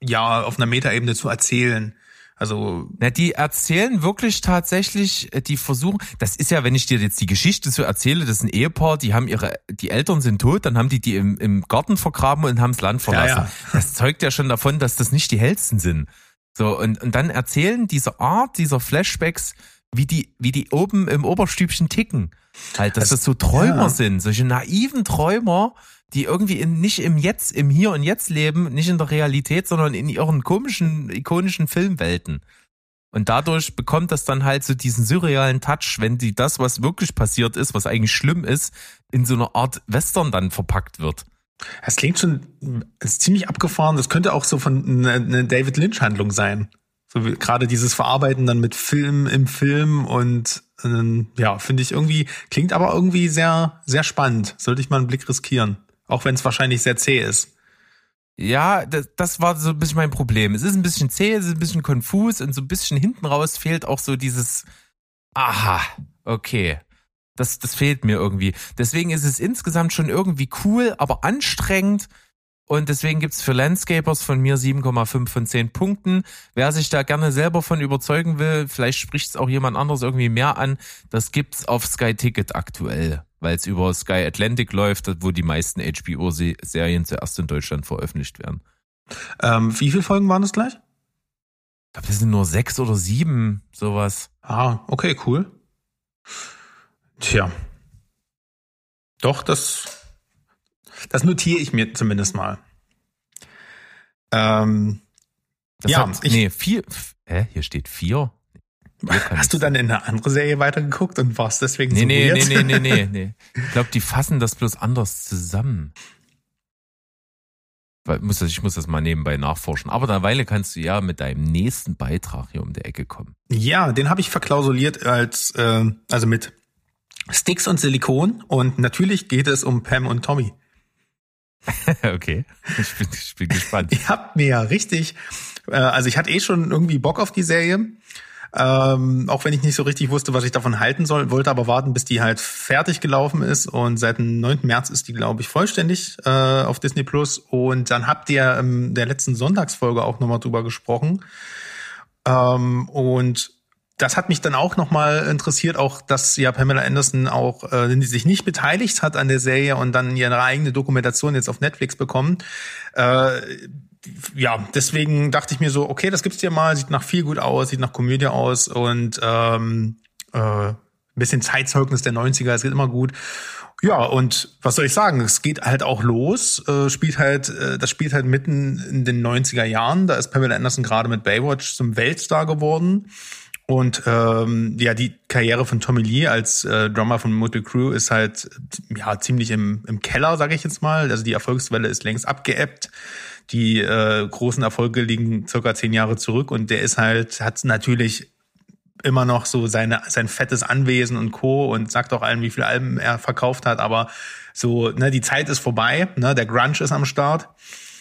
ja auf einer Metaebene zu erzählen? Also. Na, die erzählen wirklich tatsächlich, äh, die versuchen, das ist ja, wenn ich dir jetzt die Geschichte so erzähle, das ist ein Ehepaar, die haben ihre, die Eltern sind tot, dann haben die die im, im Garten vergraben und haben das Land verlassen. Ja, ja. Das zeugt ja schon davon, dass das nicht die hellsten sind. So, und, und dann erzählen diese Art dieser Flashbacks, wie die, wie die oben im Oberstübchen ticken. Halt, dass das, das so Träumer ja. sind, solche naiven Träumer, die irgendwie in, nicht im Jetzt, im Hier und Jetzt leben, nicht in der Realität, sondern in ihren komischen, ikonischen Filmwelten. Und dadurch bekommt das dann halt so diesen surrealen Touch, wenn die das, was wirklich passiert ist, was eigentlich schlimm ist, in so einer Art Western dann verpackt wird. Es klingt schon ist ziemlich abgefahren. Das könnte auch so von einer David Lynch Handlung sein. So wie gerade dieses Verarbeiten dann mit Film im Film und ähm, ja, finde ich irgendwie, klingt aber irgendwie sehr, sehr spannend. Sollte ich mal einen Blick riskieren. Auch wenn es wahrscheinlich sehr zäh ist. Ja, das, das war so ein bisschen mein Problem. Es ist ein bisschen zäh, es ist ein bisschen konfus und so ein bisschen hinten raus fehlt auch so dieses Aha, okay. Das, das fehlt mir irgendwie. Deswegen ist es insgesamt schon irgendwie cool, aber anstrengend und deswegen gibt's für Landscapers von mir 7,5 von 10 Punkten. Wer sich da gerne selber von überzeugen will, vielleicht spricht es auch jemand anderes irgendwie mehr an, das gibt's auf Sky Ticket aktuell, weil es über Sky Atlantic läuft, wo die meisten HBO-Serien zuerst in Deutschland veröffentlicht werden. Ähm, wie viele Folgen waren das gleich? Ich glaube, das sind nur sechs oder sieben, sowas. Ah, okay, cool. Tja. Doch, das das notiere ich mir zumindest mal. Ähm, ja, ich, nee, vier. Hä? Hier steht vier. Hast du dann in eine andere Serie weitergeguckt und warst deswegen nee, so nee, weird? Nee, nee, nee, nee, nee. Ich glaube, die fassen das bloß anders zusammen. Ich muss das mal nebenbei nachforschen. Aber derweile kannst du ja mit deinem nächsten Beitrag hier um die Ecke kommen. Ja, den habe ich verklausuliert als, äh, also mit Sticks und Silikon. Und natürlich geht es um Pam und Tommy. okay, ich bin, ich bin gespannt. Ihr habt mir ja richtig, äh, also ich hatte eh schon irgendwie Bock auf die Serie. Ähm, auch wenn ich nicht so richtig wusste, was ich davon halten soll, wollte aber warten, bis die halt fertig gelaufen ist. Und seit dem 9. März ist die, glaube ich, vollständig äh, auf Disney Plus. Und dann habt ihr in der letzten Sonntagsfolge auch nochmal drüber gesprochen. Ähm, und das hat mich dann auch nochmal interessiert, auch dass ja Pamela Anderson auch äh, sich nicht beteiligt hat an der Serie und dann ihre eigene Dokumentation jetzt auf Netflix bekommen. Äh, ja, deswegen dachte ich mir so, okay, das gibt's dir mal, sieht nach viel gut aus, sieht nach Komödie aus und ähm, äh, bisschen Zeitzeugnis der 90er, es geht immer gut. Ja, und was soll ich sagen? Es geht halt auch los, äh, spielt halt, äh, das spielt halt mitten in den 90er Jahren. Da ist Pamela Anderson gerade mit Baywatch zum Weltstar geworden. Und ähm, ja, die Karriere von Tommy Lee als äh, Drummer von Motley Crue ist halt ja ziemlich im, im Keller, sage ich jetzt mal. Also die Erfolgswelle ist längst abgeebbt. Die äh, großen Erfolge liegen circa zehn Jahre zurück und der ist halt, hat natürlich immer noch so seine, sein fettes Anwesen und Co. und sagt auch allen, wie viele Alben er verkauft hat, aber so, ne, die Zeit ist vorbei, ne, der Grunge ist am Start,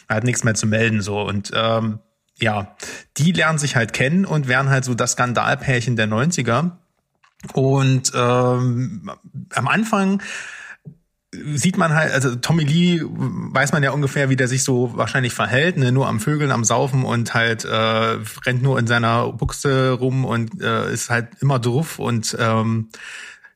er hat nichts mehr zu melden, so und ähm, ja, die lernen sich halt kennen und werden halt so das Skandalpärchen der 90er. Und ähm, am Anfang sieht man halt, also Tommy Lee weiß man ja ungefähr, wie der sich so wahrscheinlich verhält, ne? nur am Vögeln, am Saufen und halt äh, rennt nur in seiner Buchse rum und äh, ist halt immer drauf und ähm,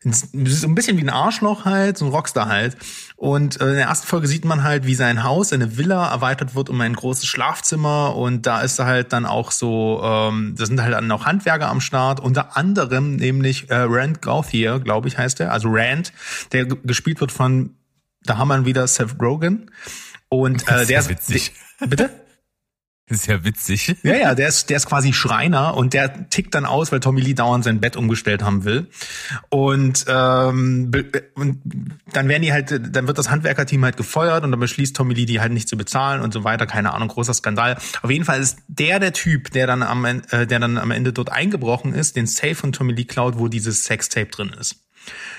so ein bisschen wie ein Arschloch halt, so ein Rockstar halt. Und äh, in der ersten Folge sieht man halt, wie sein Haus, seine Villa erweitert wird um ein großes Schlafzimmer und da ist halt dann auch so, ähm, da sind halt dann auch Handwerker am Start, unter anderem nämlich äh, Rand Gauthier, glaube ich heißt er, also Rand, der gespielt wird von, da haben wir wieder Seth Rogen und äh, der ist witzig. Bitte? Ist ja witzig. Ja, ja, der ist, der ist quasi Schreiner und der tickt dann aus, weil Tommy Lee dauernd sein Bett umgestellt haben will. Und, ähm, und dann werden die halt, dann wird das Handwerkerteam halt gefeuert und dann beschließt Tommy Lee, die halt nicht zu bezahlen und so weiter. Keine Ahnung, großer Skandal. Auf jeden Fall ist der der Typ, der dann am, äh, der dann am Ende dort eingebrochen ist, den Safe von Tommy Lee klaut, wo dieses Sextape drin ist.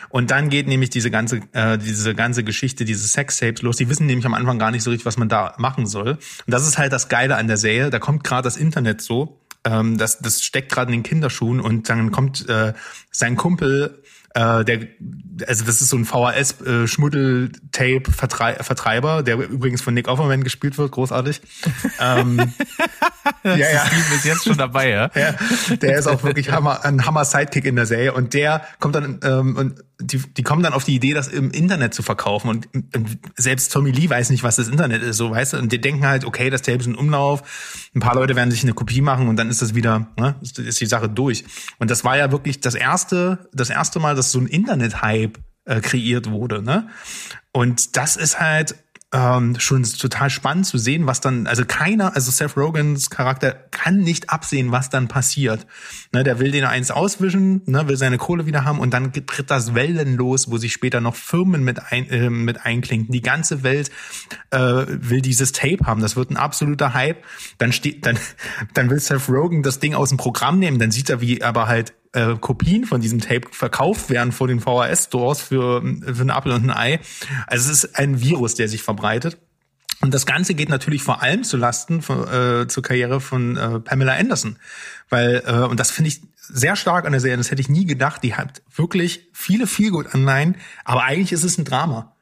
Und dann geht nämlich diese ganze, äh, diese ganze Geschichte, diese Sextapes los. Die wissen nämlich am Anfang gar nicht so richtig, was man da machen soll. Und das ist halt das Geile an der Serie. Da kommt gerade das Internet so. Ähm, das, das steckt gerade in den Kinderschuhen und dann kommt äh, sein Kumpel äh, der, also das ist so ein VHS-Schmuddel-Tape-Vertreiber, der übrigens von Nick Offerman gespielt wird, großartig. ähm, ja, ja. Ist jetzt schon dabei, ja? ja. Der ist auch wirklich Hammer, ein Hammer-Sidekick in der Serie und der kommt dann ähm, und die, die kommen dann auf die Idee, das im Internet zu verkaufen und, und selbst Tommy Lee weiß nicht, was das Internet ist, so weißt du, und die denken halt, okay, das Tape ist ein Umlauf, ein paar Leute werden sich eine Kopie machen und dann ist das wieder, ne, ist, ist die Sache durch. Und das war ja wirklich das erste, das erste Mal, dass so ein Internet-Hype äh, kreiert wurde, ne? Und das ist halt ähm, schon total spannend zu sehen, was dann, also keiner, also Seth Rogans Charakter kann nicht absehen, was dann passiert. Ne, der will den eins auswischen, ne, will seine Kohle wieder haben und dann tritt das Wellen los, wo sich später noch Firmen mit, ein, äh, mit einklinken. Die ganze Welt äh, will dieses Tape haben. Das wird ein absoluter Hype. Dann steht, dann, dann will Seth Rogen das Ding aus dem Programm nehmen. Dann sieht er, wie aber halt äh, Kopien von diesem Tape verkauft werden vor den VHS-Stores für, für ein Apple und ein Ei. Also es ist ein Virus, der sich verbreitet. Und das Ganze geht natürlich vor allem zu Lasten von, äh, zur Karriere von äh, Pamela Anderson. Weil, äh, und das finde ich sehr stark an der Serie, das hätte ich nie gedacht, die hat wirklich viele Feelgood-Anleihen, aber eigentlich ist es ein Drama.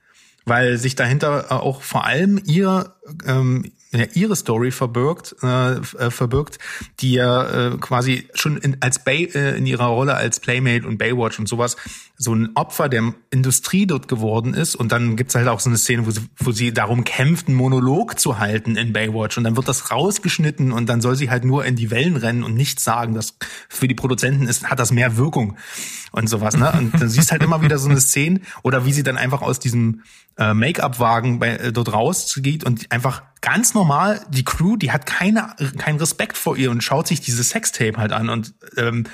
Weil sich dahinter auch vor allem ihr ähm, ja, ihre Story verbirgt, äh, äh, verbirgt, die ja äh, quasi schon in, als Bay, äh, in ihrer Rolle als Playmate und Baywatch und sowas so ein Opfer der Industrie dort geworden ist. Und dann gibt's halt auch so eine Szene, wo sie, wo sie darum kämpft, einen Monolog zu halten in Baywatch. Und dann wird das rausgeschnitten und dann soll sie halt nur in die Wellen rennen und nichts sagen. Das für die Produzenten ist, hat das mehr Wirkung und sowas. Ne? Und dann siehst halt immer wieder so eine Szene oder wie sie dann einfach aus diesem äh, Make-up-Wagen bei, äh, dort rausgeht und einfach ganz normal die Crew, die hat keine keinen Respekt vor ihr und schaut sich dieses Sextape halt an und ähm,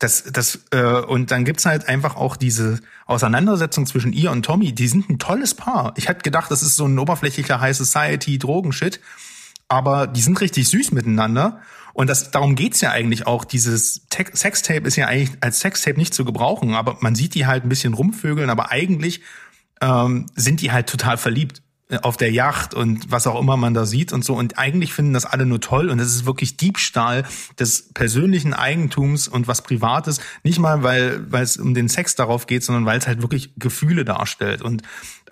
das das äh, und dann gibt's halt einfach auch diese Auseinandersetzung zwischen ihr und Tommy. Die sind ein tolles Paar. Ich hätte gedacht, das ist so ein oberflächlicher High Society Drogenshit, aber die sind richtig süß miteinander. Und das, darum geht's ja eigentlich auch. Dieses Sextape ist ja eigentlich als Sextape nicht zu gebrauchen, aber man sieht die halt ein bisschen rumvögeln, aber eigentlich ähm, sind die halt total verliebt auf der Yacht und was auch immer man da sieht und so. Und eigentlich finden das alle nur toll. Und es ist wirklich Diebstahl des persönlichen Eigentums und was Privates. Nicht mal, weil, weil es um den Sex darauf geht, sondern weil es halt wirklich Gefühle darstellt. Und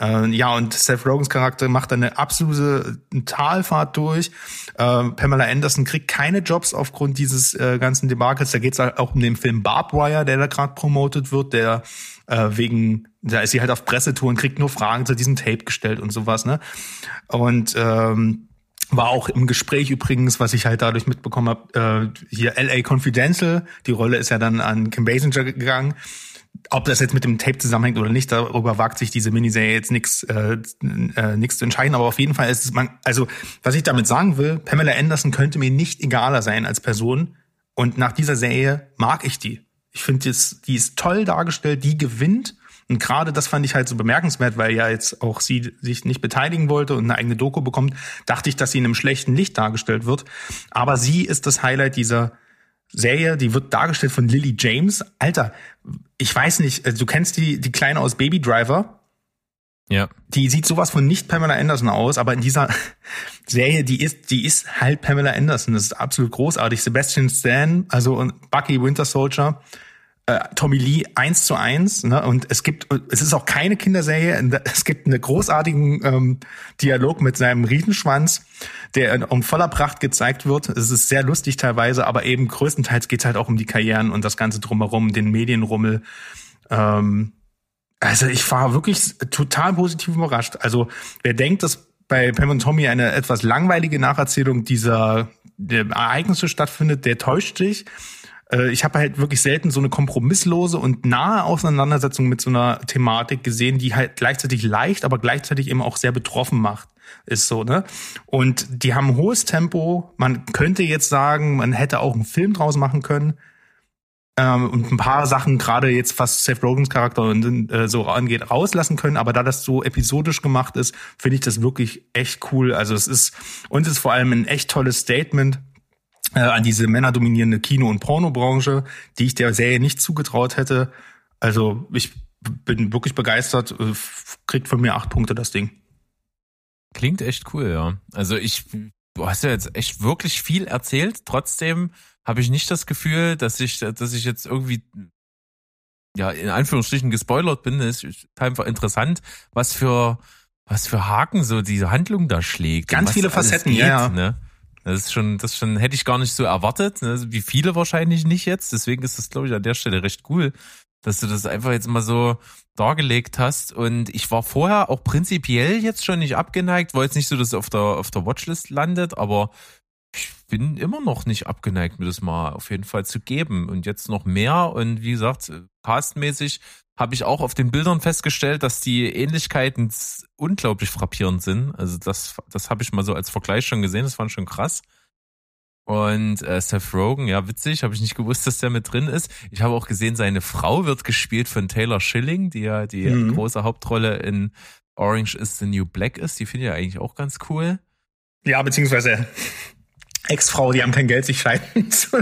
äh, ja, und Seth Rogans Charakter macht eine absolute Talfahrt durch. Äh, Pamela Anderson kriegt keine Jobs aufgrund dieses äh, ganzen Debakels. Da geht es halt auch um den Film Barbed Wire, der da gerade promotet wird, der äh, wegen, da ist sie halt auf Pressetour und kriegt nur Fragen zu diesem Tape gestellt und sowas, ne? Und ähm, war auch im Gespräch übrigens, was ich halt dadurch mitbekommen habe, äh, hier LA Confidential, die Rolle ist ja dann an Kim Basinger gegangen. Ob das jetzt mit dem Tape zusammenhängt oder nicht, darüber wagt sich diese Miniserie jetzt nichts äh, äh, nix zu entscheiden. Aber auf jeden Fall ist es man, also was ich damit sagen will, Pamela Anderson könnte mir nicht egaler sein als Person. Und nach dieser Serie mag ich die. Ich finde, die ist toll dargestellt, die gewinnt. Und gerade das fand ich halt so bemerkenswert, weil ja jetzt auch sie sich nicht beteiligen wollte und eine eigene Doku bekommt, dachte ich, dass sie in einem schlechten Licht dargestellt wird. Aber sie ist das Highlight dieser Serie, die wird dargestellt von Lily James. Alter, ich weiß nicht, also du kennst die, die Kleine aus Baby Driver. Ja. Die sieht sowas von nicht Pamela Anderson aus, aber in dieser Serie, die ist, die ist halt Pamela Anderson. Das ist absolut großartig. Sebastian Stan, also Bucky Winter Soldier, äh, Tommy Lee eins zu eins. Ne? Und es gibt, es ist auch keine Kinderserie. Es gibt einen großartigen ähm, Dialog mit seinem Riesenschwanz, der um voller Pracht gezeigt wird. Es ist sehr lustig teilweise, aber eben größtenteils geht's halt auch um die Karrieren und das Ganze drumherum, den Medienrummel. Ähm, also ich war wirklich total positiv überrascht. Also wer denkt, dass bei Pam und Tommy eine etwas langweilige Nacherzählung dieser Ereignisse stattfindet, der täuscht sich. Äh, ich habe halt wirklich selten so eine kompromisslose und nahe Auseinandersetzung mit so einer Thematik gesehen, die halt gleichzeitig leicht, aber gleichzeitig eben auch sehr betroffen macht. Ist so, ne? Und die haben ein hohes Tempo. Man könnte jetzt sagen, man hätte auch einen Film draus machen können. Ähm, und ein paar Sachen, gerade jetzt was Seth Rogans Charakter und äh, so angeht, rauslassen können. Aber da das so episodisch gemacht ist, finde ich das wirklich echt cool. Also es ist, uns ist vor allem ein echt tolles Statement äh, an diese männerdominierende Kino- und Pornobranche, die ich der Serie nicht zugetraut hätte. Also ich bin wirklich begeistert, äh, kriegt von mir acht Punkte das Ding. Klingt echt cool, ja. Also ich, du hast ja jetzt echt wirklich viel erzählt. Trotzdem habe ich nicht das Gefühl, dass ich, dass ich jetzt irgendwie ja in Anführungsstrichen gespoilert bin. Es ist einfach interessant, was für was für Haken so diese Handlung da schlägt. Ganz viele Facetten, geht, ja. Ne? Das ist schon, das schon, hätte ich gar nicht so erwartet. Ne? Wie viele wahrscheinlich nicht jetzt. Deswegen ist das, glaube ich, an der Stelle recht cool, dass du das einfach jetzt mal so dargelegt hast. Und ich war vorher auch prinzipiell jetzt schon nicht abgeneigt. War jetzt nicht so, dass es auf der, auf der Watchlist landet, aber ich bin immer noch nicht abgeneigt, mir das mal auf jeden Fall zu geben. Und jetzt noch mehr. Und wie gesagt, castmäßig habe ich auch auf den Bildern festgestellt, dass die Ähnlichkeiten unglaublich frappierend sind. Also das, das habe ich mal so als Vergleich schon gesehen, das fand schon krass. Und äh, Seth Rogen, ja witzig, habe ich nicht gewusst, dass der mit drin ist. Ich habe auch gesehen, seine Frau wird gespielt von Taylor Schilling, die ja die mhm. große Hauptrolle in Orange is the New Black ist. Die finde ich ja eigentlich auch ganz cool. Ja, beziehungsweise Ex-Frau, die haben kein Geld, sich scheiden zu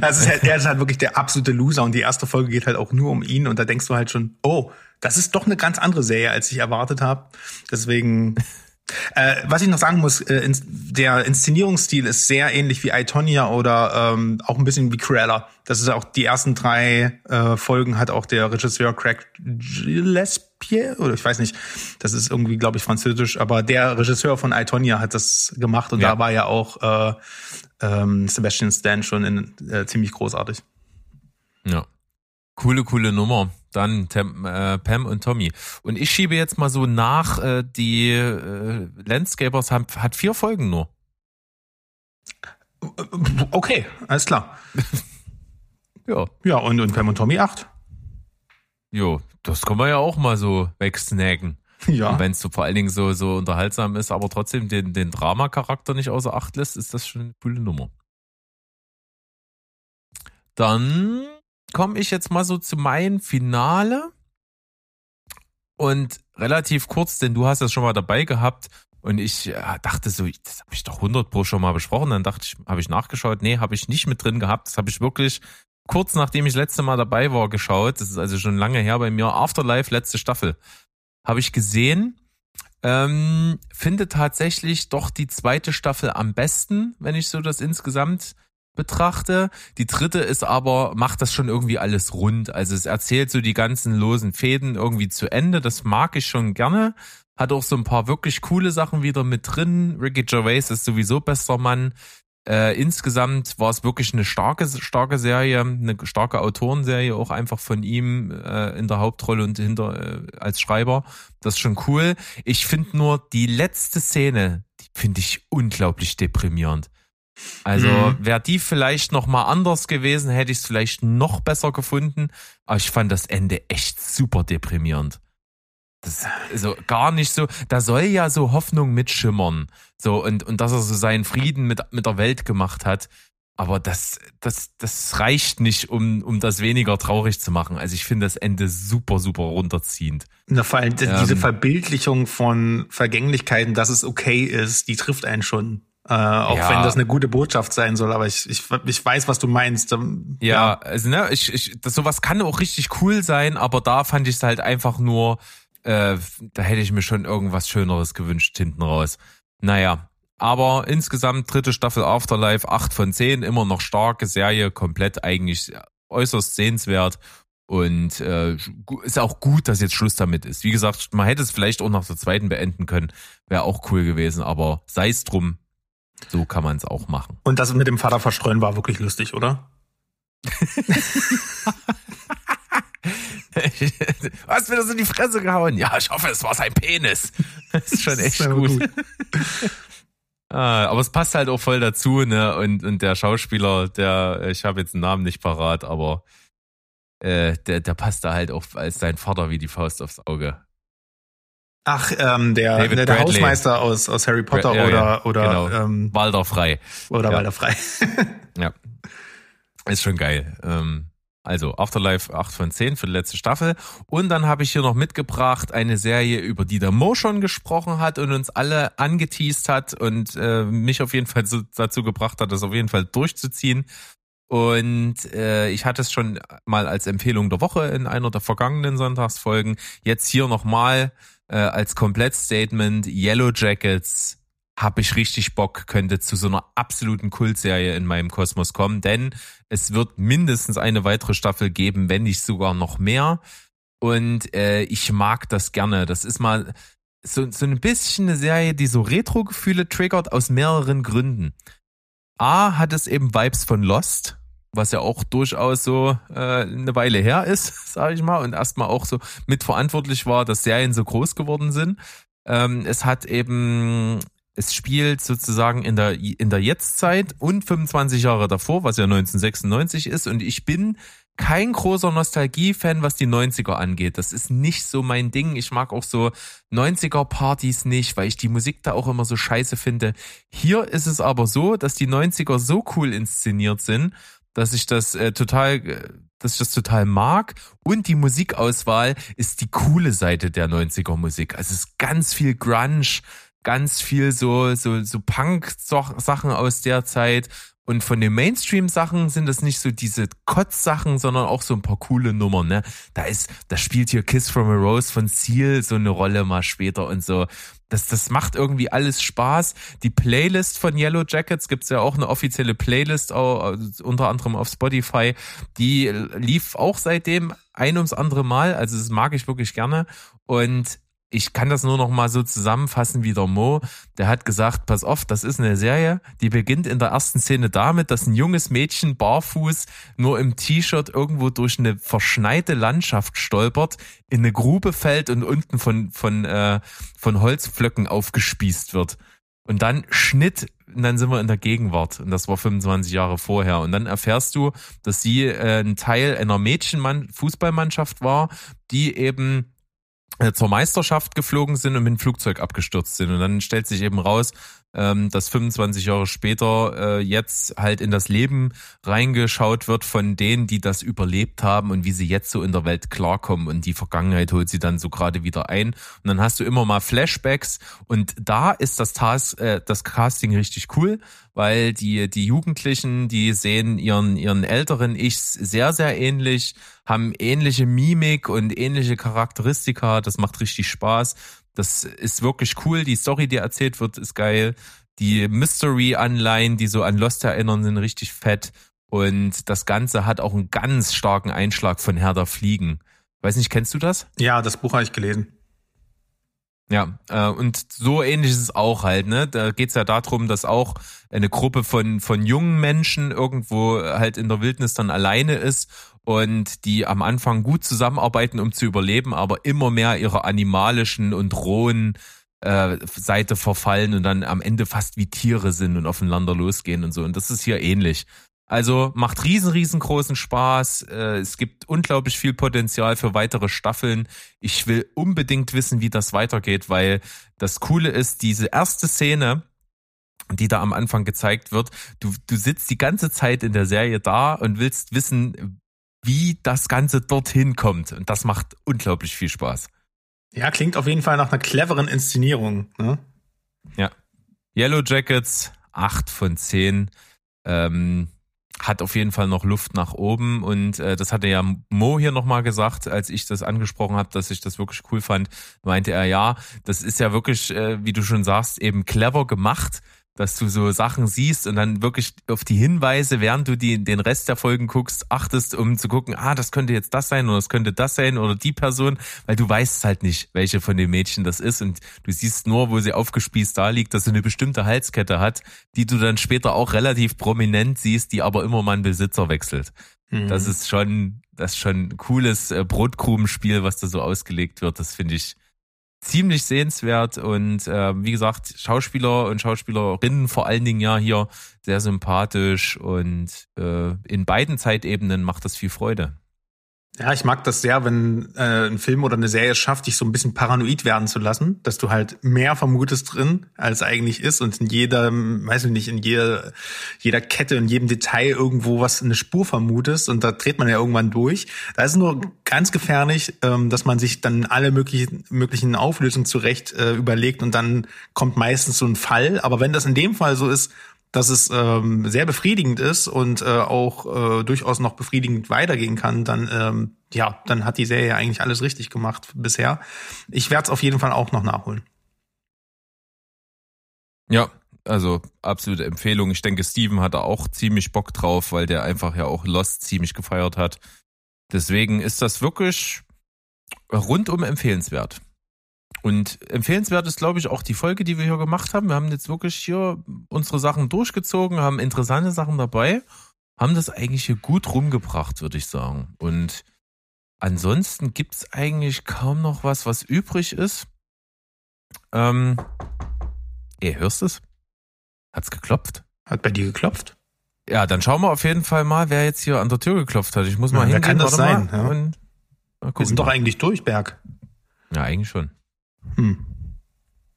Also halt, er ist halt wirklich der absolute Loser und die erste Folge geht halt auch nur um ihn und da denkst du halt schon, oh, das ist doch eine ganz andere Serie, als ich erwartet habe. Deswegen äh, was ich noch sagen muss, äh, ins, der Inszenierungsstil ist sehr ähnlich wie Itonia oder ähm, auch ein bisschen wie Cruella. Das ist auch die ersten drei äh, Folgen hat auch der Regisseur Craig Gillespie oder ich weiß nicht, das ist irgendwie glaube ich französisch, aber der Regisseur von Itonia hat das gemacht und ja. da war ja auch äh, ähm, Sebastian Stan schon in, äh, ziemlich großartig. Ja. Coole, coole Nummer. Dann Tem, äh, Pam und Tommy. Und ich schiebe jetzt mal so nach, äh, die äh, Landscapers haben, hat vier Folgen nur. Okay, alles klar. ja. Ja, und, und Pam und Tommy acht. Jo, das kann man ja auch mal so wegsnacken. Ja. Wenn es so vor allen Dingen so, so unterhaltsam ist, aber trotzdem den, den Drama-Charakter nicht außer Acht lässt, ist das schon eine coole Nummer. Dann komme ich jetzt mal so zu meinem Finale. Und relativ kurz, denn du hast das schon mal dabei gehabt. Und ich ja, dachte so, das habe ich doch 100 pro schon mal besprochen. Dann dachte ich, habe ich nachgeschaut. Nee, habe ich nicht mit drin gehabt. Das habe ich wirklich kurz nachdem ich letzte Mal dabei war geschaut. Das ist also schon lange her bei mir. Afterlife, letzte Staffel. Habe ich gesehen. Ähm, finde tatsächlich doch die zweite Staffel am besten, wenn ich so das insgesamt betrachte. Die dritte ist aber, macht das schon irgendwie alles rund. Also es erzählt so die ganzen losen Fäden irgendwie zu Ende. Das mag ich schon gerne. Hat auch so ein paar wirklich coole Sachen wieder mit drin. Ricky Gervais ist sowieso bester Mann. Äh, insgesamt war es wirklich eine starke, starke Serie, eine starke Autorenserie, auch einfach von ihm äh, in der Hauptrolle und hinter äh, als Schreiber. Das ist schon cool. Ich finde nur die letzte Szene, die finde ich unglaublich deprimierend. Also mhm. wäre die vielleicht noch mal anders gewesen, hätte ich es vielleicht noch besser gefunden. Aber ich fand das Ende echt super deprimierend. Das ist also gar nicht so, da soll ja so Hoffnung mitschimmern. So, und, und dass er so seinen Frieden mit, mit der Welt gemacht hat. Aber das, das, das reicht nicht, um, um das weniger traurig zu machen. Also ich finde das Ende super, super runterziehend. Na, vor allem ähm, diese Verbildlichung von Vergänglichkeiten, dass es okay ist, die trifft einen schon. Äh, auch ja. wenn das eine gute Botschaft sein soll, aber ich, ich, ich weiß, was du meinst. Ähm, ja, ja, also ne, ich, ich, das, sowas kann auch richtig cool sein, aber da fand ich es halt einfach nur, äh, da hätte ich mir schon irgendwas Schöneres gewünscht hinten raus. Naja, aber insgesamt dritte Staffel Afterlife, acht von zehn, immer noch starke Serie, komplett eigentlich äußerst sehenswert. Und äh, ist auch gut, dass jetzt Schluss damit ist. Wie gesagt, man hätte es vielleicht auch nach der zweiten beenden können. Wäre auch cool gewesen, aber sei es drum. So kann man es auch machen. Und das mit dem Vater verstreuen war wirklich lustig, oder? Hast mir das in die Fresse gehauen? Ja, ich hoffe, es war sein Penis. Das ist schon echt ist gut. gut. ah, aber es passt halt auch voll dazu, ne? Und, und der Schauspieler, der, ich habe jetzt den Namen nicht parat, aber äh, der, der passt da halt auch als sein Vater wie die Faust aufs Auge. Ach, ähm, der, David der, Hausmeister aus, aus Harry Potter ja, oder, ja, oder genau. ähm, Walder Frei. Oder ja. Walder Frei. ja. Ist schon geil. Ähm, also Afterlife 8 von 10 für die letzte Staffel. Und dann habe ich hier noch mitgebracht eine Serie, über die der Mo schon gesprochen hat und uns alle angeteased hat und äh, mich auf jeden Fall so, dazu gebracht hat, das auf jeden Fall durchzuziehen. Und äh, ich hatte es schon mal als Empfehlung der Woche in einer der vergangenen Sonntagsfolgen. Jetzt hier nochmal äh, als Komplettstatement Yellow Jackets habe ich richtig Bock, könnte zu so einer absoluten Kultserie in meinem Kosmos kommen, denn es wird mindestens eine weitere Staffel geben, wenn nicht sogar noch mehr. Und äh, ich mag das gerne. Das ist mal so, so ein bisschen eine Serie, die so Retro-Gefühle triggert aus mehreren Gründen. A hat es eben Vibes von Lost, was ja auch durchaus so äh, eine Weile her ist, sage ich mal, und erstmal auch so mitverantwortlich war, dass Serien so groß geworden sind. Ähm, es hat eben es spielt sozusagen in der, in der Jetztzeit und 25 Jahre davor, was ja 1996 ist. Und ich bin kein großer Nostalgie-Fan, was die 90er angeht. Das ist nicht so mein Ding. Ich mag auch so 90er-Partys nicht, weil ich die Musik da auch immer so scheiße finde. Hier ist es aber so, dass die 90er so cool inszeniert sind, dass ich das äh, total, äh, dass ich das total mag. Und die Musikauswahl ist die coole Seite der 90er Musik. Also es ist ganz viel Grunge, ganz viel so, so, so Punk-Sachen aus der Zeit. Und von den Mainstream-Sachen sind das nicht so diese Kotz-Sachen, sondern auch so ein paar coole Nummern, ne? Da ist, da spielt hier Kiss from a Rose von Seal so eine Rolle mal später und so. Das, das macht irgendwie alles Spaß. Die Playlist von Yellow Jackets gibt's ja auch eine offizielle Playlist, auch, unter anderem auf Spotify. Die lief auch seitdem ein ums andere Mal. Also das mag ich wirklich gerne. Und ich kann das nur noch mal so zusammenfassen wie der Mo. Der hat gesagt, pass auf, das ist eine Serie, die beginnt in der ersten Szene damit, dass ein junges Mädchen barfuß nur im T-Shirt irgendwo durch eine verschneite Landschaft stolpert, in eine Grube fällt und unten von, von, äh, von Holzpflöcken aufgespießt wird. Und dann Schnitt, und dann sind wir in der Gegenwart. Und das war 25 Jahre vorher. Und dann erfährst du, dass sie äh, ein Teil einer Mädchenmann-Fußballmannschaft war, die eben zur Meisterschaft geflogen sind und mit dem Flugzeug abgestürzt sind. Und dann stellt sich eben raus, ähm, dass 25 Jahre später äh, jetzt halt in das Leben reingeschaut wird von denen, die das überlebt haben und wie sie jetzt so in der Welt klarkommen. Und die Vergangenheit holt sie dann so gerade wieder ein. Und dann hast du immer mal Flashbacks. Und da ist das, Tas äh, das Casting richtig cool, weil die, die Jugendlichen, die sehen ihren, ihren älteren Ichs sehr, sehr ähnlich, haben ähnliche Mimik und ähnliche Charakteristika. Das macht richtig Spaß. Das ist wirklich cool. Die Story, die erzählt wird, ist geil. Die Mystery-Anleihen, die so an Lost erinnern, sind richtig fett. Und das Ganze hat auch einen ganz starken Einschlag von Herr der Fliegen. Weiß nicht, kennst du das? Ja, das Buch habe ich gelesen. Ja, äh, und so ähnlich ist es auch halt, ne? Da geht's ja darum, dass auch eine Gruppe von, von jungen Menschen irgendwo halt in der Wildnis dann alleine ist und die am Anfang gut zusammenarbeiten, um zu überleben, aber immer mehr ihrer animalischen und rohen äh, Seite verfallen und dann am Ende fast wie Tiere sind und aufeinander losgehen und so. Und das ist hier ähnlich. Also macht riesen, riesengroßen Spaß. Äh, es gibt unglaublich viel Potenzial für weitere Staffeln. Ich will unbedingt wissen, wie das weitergeht, weil das Coole ist, diese erste Szene, die da am Anfang gezeigt wird, du, du sitzt die ganze Zeit in der Serie da und willst wissen, wie das Ganze dorthin kommt. Und das macht unglaublich viel Spaß. Ja, klingt auf jeden Fall nach einer cleveren Inszenierung. Ne? Ja. Yellow Jackets, acht von zehn. Ähm, hat auf jeden Fall noch Luft nach oben und äh, das hatte ja Mo hier nochmal gesagt, als ich das angesprochen habe, dass ich das wirklich cool fand, meinte er, ja, das ist ja wirklich, äh, wie du schon sagst, eben clever gemacht, dass du so Sachen siehst und dann wirklich auf die Hinweise, während du die, den Rest der Folgen guckst, achtest, um zu gucken, ah, das könnte jetzt das sein oder das könnte das sein oder die Person, weil du weißt halt nicht, welche von den Mädchen das ist und du siehst nur, wo sie aufgespießt da liegt, dass sie eine bestimmte Halskette hat, die du dann später auch relativ prominent siehst, die aber immer mal einen Besitzer wechselt. Mhm. Das ist schon, das ist schon ein cooles äh, Brotkrumenspiel, was da so ausgelegt wird. Das finde ich, ziemlich sehenswert und äh, wie gesagt, Schauspieler und Schauspielerinnen vor allen Dingen ja hier sehr sympathisch und äh, in beiden Zeitebenen macht das viel Freude. Ja, ich mag das sehr, wenn äh, ein Film oder eine Serie schafft, dich so ein bisschen paranoid werden zu lassen, dass du halt mehr vermutest drin, als eigentlich ist und in jeder, weiß ich nicht, in jeder, jeder Kette, in jedem Detail irgendwo was eine Spur vermutest und da dreht man ja irgendwann durch. Da ist nur ganz gefährlich, ähm, dass man sich dann alle möglichen, möglichen Auflösungen zurecht äh, überlegt und dann kommt meistens so ein Fall. Aber wenn das in dem Fall so ist, dass es ähm, sehr befriedigend ist und äh, auch äh, durchaus noch befriedigend weitergehen kann, dann ähm, ja, dann hat die Serie eigentlich alles richtig gemacht bisher. Ich werde es auf jeden Fall auch noch nachholen. Ja, also absolute Empfehlung. Ich denke, Steven hat da auch ziemlich Bock drauf, weil der einfach ja auch Lost ziemlich gefeiert hat. Deswegen ist das wirklich rundum empfehlenswert. Und empfehlenswert ist, glaube ich, auch die Folge, die wir hier gemacht haben. Wir haben jetzt wirklich hier unsere Sachen durchgezogen, haben interessante Sachen dabei, haben das eigentlich hier gut rumgebracht, würde ich sagen. Und ansonsten gibt's eigentlich kaum noch was, was übrig ist. Ähm, ey, hörst es? Hat's geklopft? Hat bei dir geklopft? Ja, dann schauen wir auf jeden Fall mal, wer jetzt hier an der Tür geklopft hat. Ich muss mal ja, hingehen. Wer kann das sein? Ja. Wir sind doch eigentlich durch, Berg. Ja, eigentlich schon. Hm.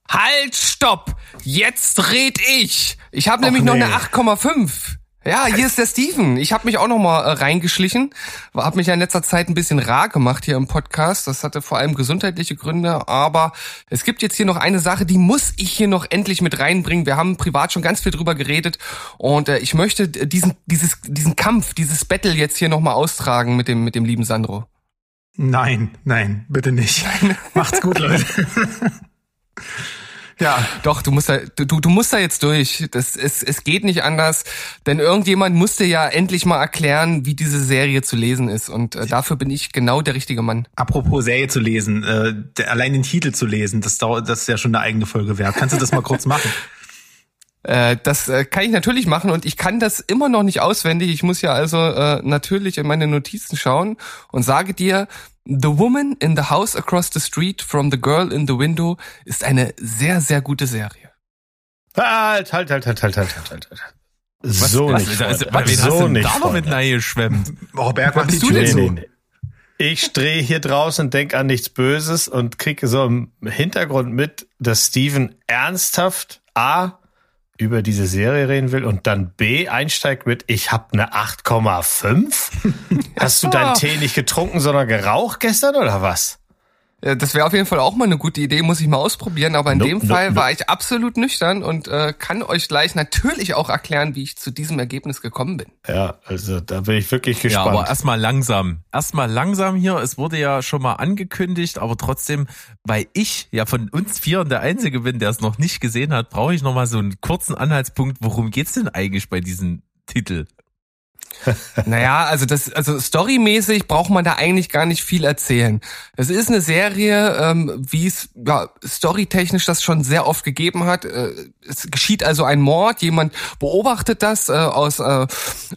Halt, stopp! Jetzt red ich! Ich habe nämlich nee. noch eine 8,5. Ja, hier ist der Steven. Ich habe mich auch noch mal äh, reingeschlichen, habe mich ja in letzter Zeit ein bisschen rar gemacht hier im Podcast. Das hatte vor allem gesundheitliche Gründe, aber es gibt jetzt hier noch eine Sache, die muss ich hier noch endlich mit reinbringen. Wir haben privat schon ganz viel drüber geredet und äh, ich möchte diesen dieses diesen Kampf, dieses Battle jetzt hier noch mal austragen mit dem mit dem lieben Sandro. Nein, nein, bitte nicht. Macht's gut, Leute. Ja, doch, du musst da, du, du musst da jetzt durch. Das, es, es geht nicht anders, denn irgendjemand musste ja endlich mal erklären, wie diese Serie zu lesen ist. Und äh, dafür bin ich genau der richtige Mann. Apropos Serie zu lesen, äh, der, allein den Titel zu lesen, das dauert, das ist ja schon eine eigene Folge wert. Kannst du das mal kurz machen? Äh, das äh, kann ich natürlich machen und ich kann das immer noch nicht auswendig. Ich muss ja also äh, natürlich in meine Notizen schauen und sage dir, The Woman in the House Across the Street from the Girl in the Window ist eine sehr, sehr gute Serie. Halt, halt, halt, halt, halt, halt, halt, halt. Was, so was, nicht. Was, was, wen so hast du nicht da noch mit geschwemmt? Oh, Berg, was bist du denn so? Ich drehe hier draußen und denk an nichts Böses und kriege so im Hintergrund mit, dass Steven ernsthaft A über diese Serie reden will und dann B einsteigt mit, ich habe eine 8,5? Hast du deinen Tee nicht getrunken, sondern geraucht gestern oder was? Äh, das wäre auf jeden Fall auch mal eine gute Idee, muss ich mal ausprobieren. Aber in nope, dem nope, Fall nope. war ich absolut nüchtern und äh, kann euch gleich natürlich auch erklären, wie ich zu diesem Ergebnis gekommen bin. Ja, also da bin ich wirklich gespannt. Ja, aber erstmal langsam. Erstmal langsam hier. Es wurde ja schon mal angekündigt, aber trotzdem, weil ich ja von uns vier der Einzige bin, der es noch nicht gesehen hat, brauche ich noch mal so einen kurzen Anhaltspunkt. Worum geht's denn eigentlich bei diesem Titel? naja, also das, also storymäßig braucht man da eigentlich gar nicht viel erzählen. Es ist eine Serie, ähm, wie es ja, storytechnisch das schon sehr oft gegeben hat. Äh, es geschieht also ein Mord, jemand beobachtet das äh, aus äh,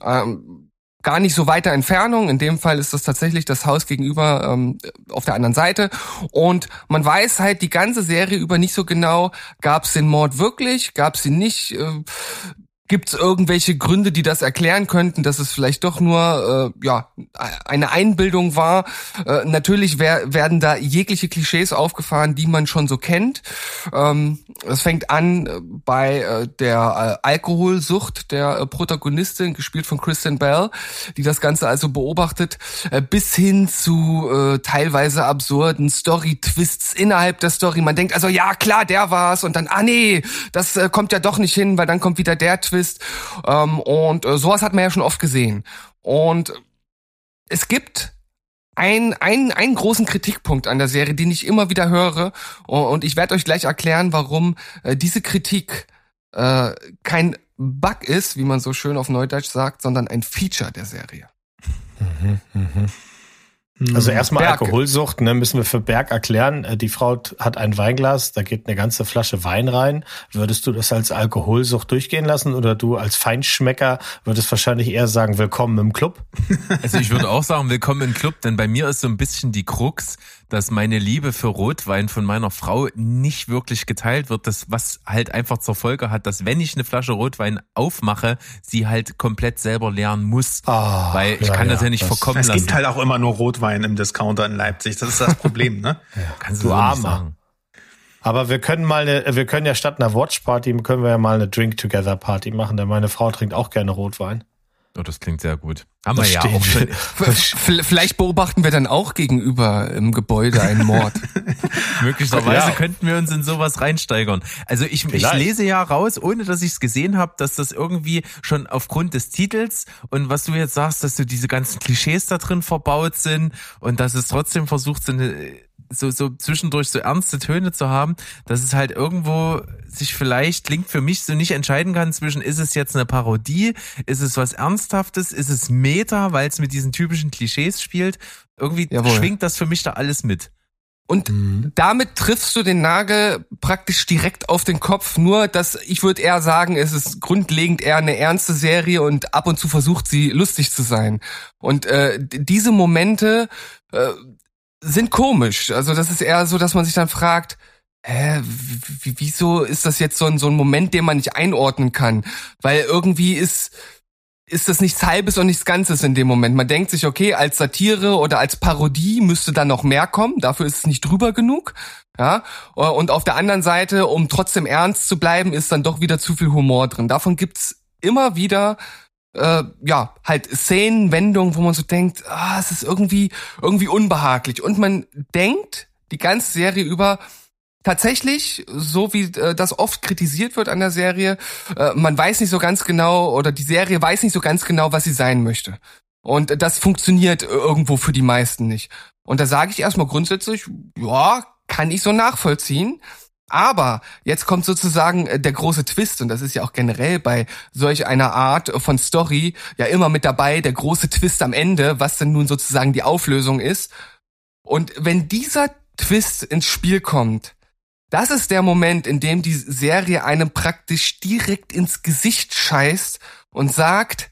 ähm, gar nicht so weiter Entfernung. In dem Fall ist das tatsächlich das Haus gegenüber ähm, auf der anderen Seite. Und man weiß halt die ganze Serie über nicht so genau, gab es den Mord wirklich, gab es ihn nicht. Äh, Gibt es irgendwelche Gründe, die das erklären könnten, dass es vielleicht doch nur äh, ja eine Einbildung war? Äh, natürlich wer, werden da jegliche Klischees aufgefahren, die man schon so kennt. Ähm, es fängt an äh, bei äh, der äh, Alkoholsucht der äh, Protagonistin, gespielt von Kristen Bell, die das Ganze also beobachtet, äh, bis hin zu äh, teilweise absurden Story-Twists innerhalb der Story. Man denkt also, ja klar, der war's und dann, ah nee, das äh, kommt ja doch nicht hin, weil dann kommt wieder der Twist bist. Ähm, und äh, sowas hat man ja schon oft gesehen. Und es gibt ein, ein, einen großen Kritikpunkt an der Serie, den ich immer wieder höre. Und ich werde euch gleich erklären, warum äh, diese Kritik äh, kein Bug ist, wie man so schön auf Neudeutsch sagt, sondern ein Feature der Serie. Mhm, mh. Also erstmal Berg. Alkoholsucht, ne, müssen wir für Berg erklären. Äh, die Frau hat ein Weinglas, da geht eine ganze Flasche Wein rein. Würdest du das als Alkoholsucht durchgehen lassen oder du als Feinschmecker würdest wahrscheinlich eher sagen, willkommen im Club? Also ich würde auch sagen, willkommen im Club, denn bei mir ist so ein bisschen die Krux, dass meine Liebe für Rotwein von meiner Frau nicht wirklich geteilt wird, das was halt einfach zur Folge hat, dass wenn ich eine Flasche Rotwein aufmache, sie halt komplett selber leeren muss, oh, weil ich ja, kann das ja nicht das, verkommen lassen. Es gibt halt auch immer nur Rotwein im Discounter in Leipzig, das ist das Problem, ne? ja, kannst du, du so sagen. Aber wir können mal eine, wir können ja statt einer Watch Party, können wir ja mal eine Drink Together Party machen, denn meine Frau trinkt auch gerne Rotwein. Oh, das klingt sehr gut. Haben das wir ja auch schon. Vielleicht beobachten wir dann auch gegenüber im Gebäude einen Mord. Möglicherweise ja. könnten wir uns in sowas reinsteigern. Also ich, ich lese ja raus, ohne dass ich es gesehen habe, dass das irgendwie schon aufgrund des Titels und was du jetzt sagst, dass du diese ganzen Klischees da drin verbaut sind und dass es trotzdem versucht, so eine so, so zwischendurch so ernste Töne zu haben, dass es halt irgendwo sich vielleicht klingt für mich so nicht entscheiden kann zwischen, ist es jetzt eine Parodie, ist es was Ernsthaftes, ist es Meta, weil es mit diesen typischen Klischees spielt. Irgendwie Jawohl. schwingt das für mich da alles mit. Und mhm. damit triffst du den Nagel praktisch direkt auf den Kopf. Nur, dass ich würde eher sagen, es ist grundlegend eher eine ernste Serie und ab und zu versucht sie lustig zu sein. Und äh, diese Momente, äh, sind komisch. Also das ist eher so, dass man sich dann fragt, hä, wieso ist das jetzt so ein, so ein Moment, den man nicht einordnen kann? Weil irgendwie ist, ist das nichts Halbes und nichts Ganzes in dem Moment. Man denkt sich, okay, als Satire oder als Parodie müsste dann noch mehr kommen. Dafür ist es nicht drüber genug. Ja, und auf der anderen Seite, um trotzdem ernst zu bleiben, ist dann doch wieder zu viel Humor drin. Davon gibt's immer wieder äh, ja, halt Szenen, Wendungen, wo man so denkt, ah, es ist irgendwie, irgendwie unbehaglich. Und man denkt die ganze Serie über, tatsächlich, so wie äh, das oft kritisiert wird an der Serie, äh, man weiß nicht so ganz genau oder die Serie weiß nicht so ganz genau, was sie sein möchte. Und das funktioniert irgendwo für die meisten nicht. Und da sage ich erstmal grundsätzlich, ja, kann ich so nachvollziehen. Aber jetzt kommt sozusagen äh, der große Twist und das ist ja auch generell bei solch einer Art von Story ja immer mit dabei, der große Twist am Ende, was denn nun sozusagen die Auflösung ist. Und wenn dieser Twist ins Spiel kommt, das ist der Moment, in dem die Serie einem praktisch direkt ins Gesicht scheißt und sagt,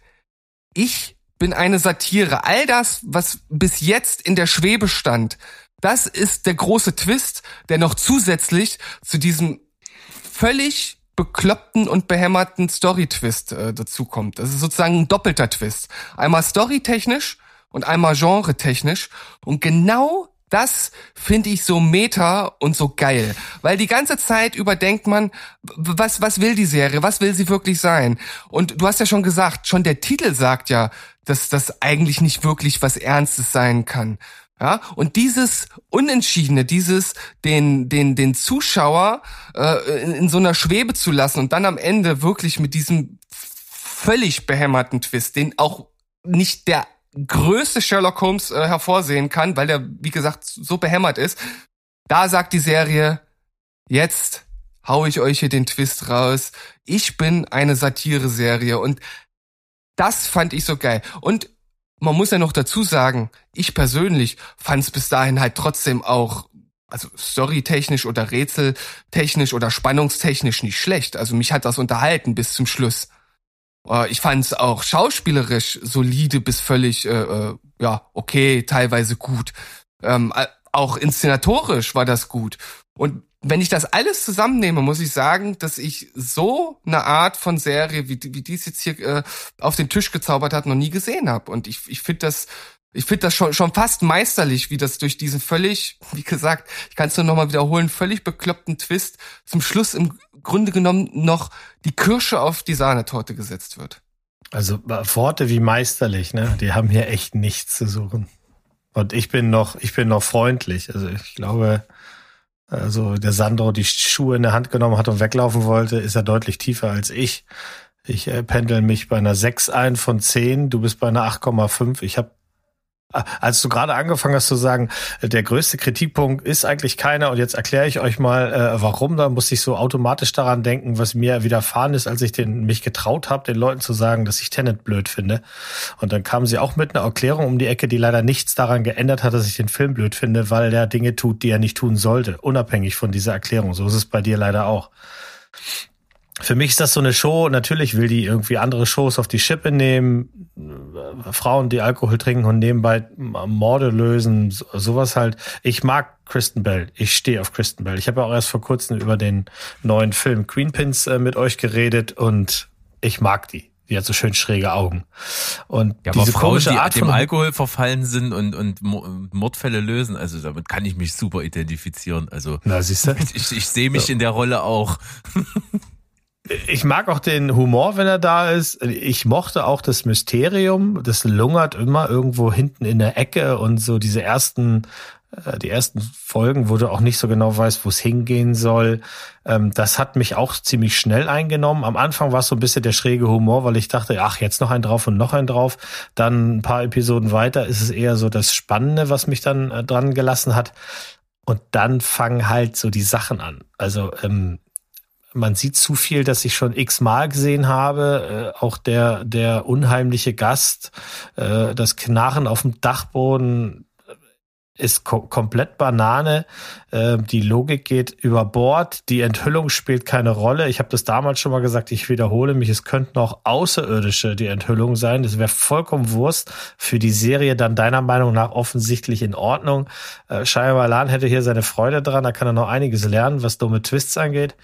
ich bin eine Satire. All das, was bis jetzt in der Schwebe stand, das ist der große Twist, der noch zusätzlich zu diesem völlig bekloppten und behämmerten Story-Twist äh, dazukommt. Das ist sozusagen ein doppelter Twist. Einmal storytechnisch und einmal genre-technisch. Und genau das finde ich so meta und so geil. Weil die ganze Zeit überdenkt man, was, was will die Serie? Was will sie wirklich sein? Und du hast ja schon gesagt, schon der Titel sagt ja, dass das eigentlich nicht wirklich was Ernstes sein kann. Ja, und dieses Unentschiedene, dieses den den den Zuschauer äh, in, in so einer Schwebe zu lassen und dann am Ende wirklich mit diesem völlig behämmerten Twist, den auch nicht der größte Sherlock Holmes äh, hervorsehen kann, weil der wie gesagt so behämmert ist. Da sagt die Serie jetzt hau ich euch hier den Twist raus. Ich bin eine Satire-Serie und das fand ich so geil. Und man muss ja noch dazu sagen, ich persönlich fand es bis dahin halt trotzdem auch, also storytechnisch oder rätseltechnisch oder spannungstechnisch nicht schlecht. Also mich hat das unterhalten bis zum Schluss. Äh, ich fand es auch schauspielerisch solide bis völlig, äh, äh, ja, okay, teilweise gut. Ähm, auch inszenatorisch war das gut. Und wenn ich das alles zusammennehme, muss ich sagen, dass ich so eine Art von Serie, wie, wie dies jetzt hier äh, auf den Tisch gezaubert hat, noch nie gesehen habe. Und ich, ich finde das, ich finde das schon, schon fast meisterlich, wie das durch diesen völlig, wie gesagt, ich kann es nur nochmal wiederholen, völlig bekloppten Twist zum Schluss im Grunde genommen noch die Kirsche auf die Sahnetorte gesetzt wird. Also Worte wie meisterlich, ne? Die haben hier echt nichts zu suchen. Und ich bin noch, ich bin noch freundlich. Also ich glaube, also der Sandro die Schuhe in der Hand genommen hat und weglaufen wollte, ist er deutlich tiefer als ich. Ich äh, pendel mich bei einer 6 ein von 10, du bist bei einer 8,5. Ich habe als du gerade angefangen hast zu sagen, der größte Kritikpunkt ist eigentlich keiner und jetzt erkläre ich euch mal, äh, warum, da muss ich so automatisch daran denken, was mir widerfahren ist, als ich den, mich getraut habe, den Leuten zu sagen, dass ich Tenet blöd finde. Und dann kamen sie auch mit einer Erklärung um die Ecke, die leider nichts daran geändert hat, dass ich den Film blöd finde, weil der Dinge tut, die er nicht tun sollte, unabhängig von dieser Erklärung. So ist es bei dir leider auch für mich ist das so eine Show. Natürlich will die irgendwie andere Shows auf die Schippe nehmen. Frauen, die Alkohol trinken und nebenbei Morde lösen, sowas halt. Ich mag Kristen Bell. Ich stehe auf Kristen Bell. Ich habe ja auch erst vor kurzem über den neuen Film Queen Pins äh, mit euch geredet und ich mag die. Die hat so schön schräge Augen. Und ja, diese Frauen, die Art dem Alkohol verfallen sind und, und Mordfälle lösen, also damit kann ich mich super identifizieren. Also Na, siehst du? ich, ich sehe mich so. in der Rolle auch. Ich mag auch den Humor, wenn er da ist. Ich mochte auch das Mysterium. Das lungert immer irgendwo hinten in der Ecke und so diese ersten, äh, die ersten Folgen, wo du auch nicht so genau weißt, wo es hingehen soll. Ähm, das hat mich auch ziemlich schnell eingenommen. Am Anfang war es so ein bisschen der schräge Humor, weil ich dachte, ach, jetzt noch ein drauf und noch ein drauf. Dann ein paar Episoden weiter ist es eher so das Spannende, was mich dann äh, dran gelassen hat. Und dann fangen halt so die Sachen an. Also ähm, man sieht zu viel, dass ich schon x-mal gesehen habe. Äh, auch der, der unheimliche Gast, äh, das Knarren auf dem Dachboden ist ko komplett Banane. Äh, die Logik geht über Bord. Die Enthüllung spielt keine Rolle. Ich habe das damals schon mal gesagt. Ich wiederhole mich. Es könnten auch Außerirdische die Enthüllung sein. Das wäre vollkommen Wurst. Für die Serie dann deiner Meinung nach offensichtlich in Ordnung. Äh, Shia Malan hätte hier seine Freude dran. Da kann er noch einiges lernen, was dumme Twists angeht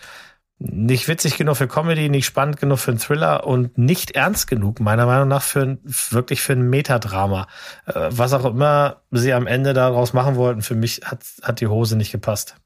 nicht witzig genug für Comedy, nicht spannend genug für einen Thriller und nicht ernst genug, meiner Meinung nach, für ein, wirklich für ein Metadrama. Äh, was auch immer sie am Ende daraus machen wollten, für mich hat, hat die Hose nicht gepasst.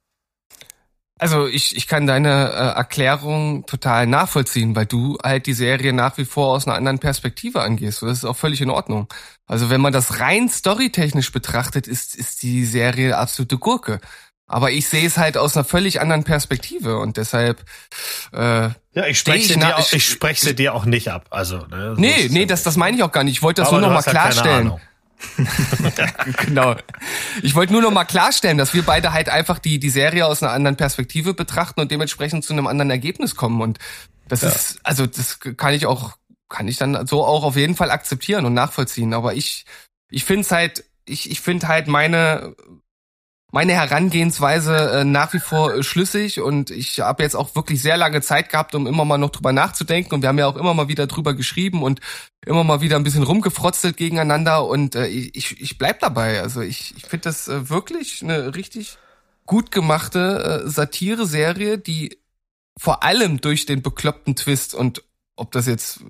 Also ich, ich kann deine äh, Erklärung total nachvollziehen, weil du halt die Serie nach wie vor aus einer anderen Perspektive angehst. das ist auch völlig in Ordnung. Also wenn man das rein storytechnisch betrachtet, ist, ist die Serie absolute Gurke. Aber ich sehe es halt aus einer völlig anderen Perspektive und deshalb. Äh, ja, ich spreche sie, dir auch, ich spreche sie dir auch nicht ab. Also ne, so nee, nee, das das meine ich auch gar nicht. Ich wollte das nur noch mal halt klarstellen. genau. Ich wollte nur noch mal klarstellen, dass wir beide halt einfach die die Serie aus einer anderen Perspektive betrachten und dementsprechend zu einem anderen Ergebnis kommen und das ja. ist also das kann ich auch kann ich dann so auch auf jeden Fall akzeptieren und nachvollziehen, aber ich ich finde es halt ich ich finde halt meine meine Herangehensweise äh, nach wie vor äh, schlüssig und ich habe jetzt auch wirklich sehr lange Zeit gehabt, um immer mal noch drüber nachzudenken und wir haben ja auch immer mal wieder drüber geschrieben und immer mal wieder ein bisschen rumgefrotzelt gegeneinander und äh, ich, ich bleib dabei. Also ich, ich finde das äh, wirklich eine richtig gut gemachte äh, Satire-Serie, die vor allem durch den bekloppten Twist und ob das jetzt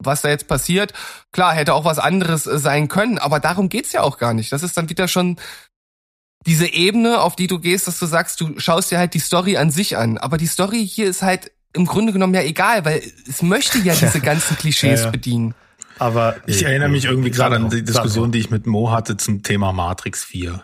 was da jetzt passiert, klar, hätte auch was anderes äh, sein können, aber darum geht's ja auch gar nicht. Das ist dann wieder schon diese Ebene, auf die du gehst, dass du sagst, du schaust dir halt die Story an sich an. Aber die Story hier ist halt im Grunde genommen ja egal, weil es möchte ja diese ganzen Klischees ja, ja. bedienen. Aber ich erinnere mich irgendwie gerade an die Diskussion, die ich mit Mo hatte zum Thema Matrix 4.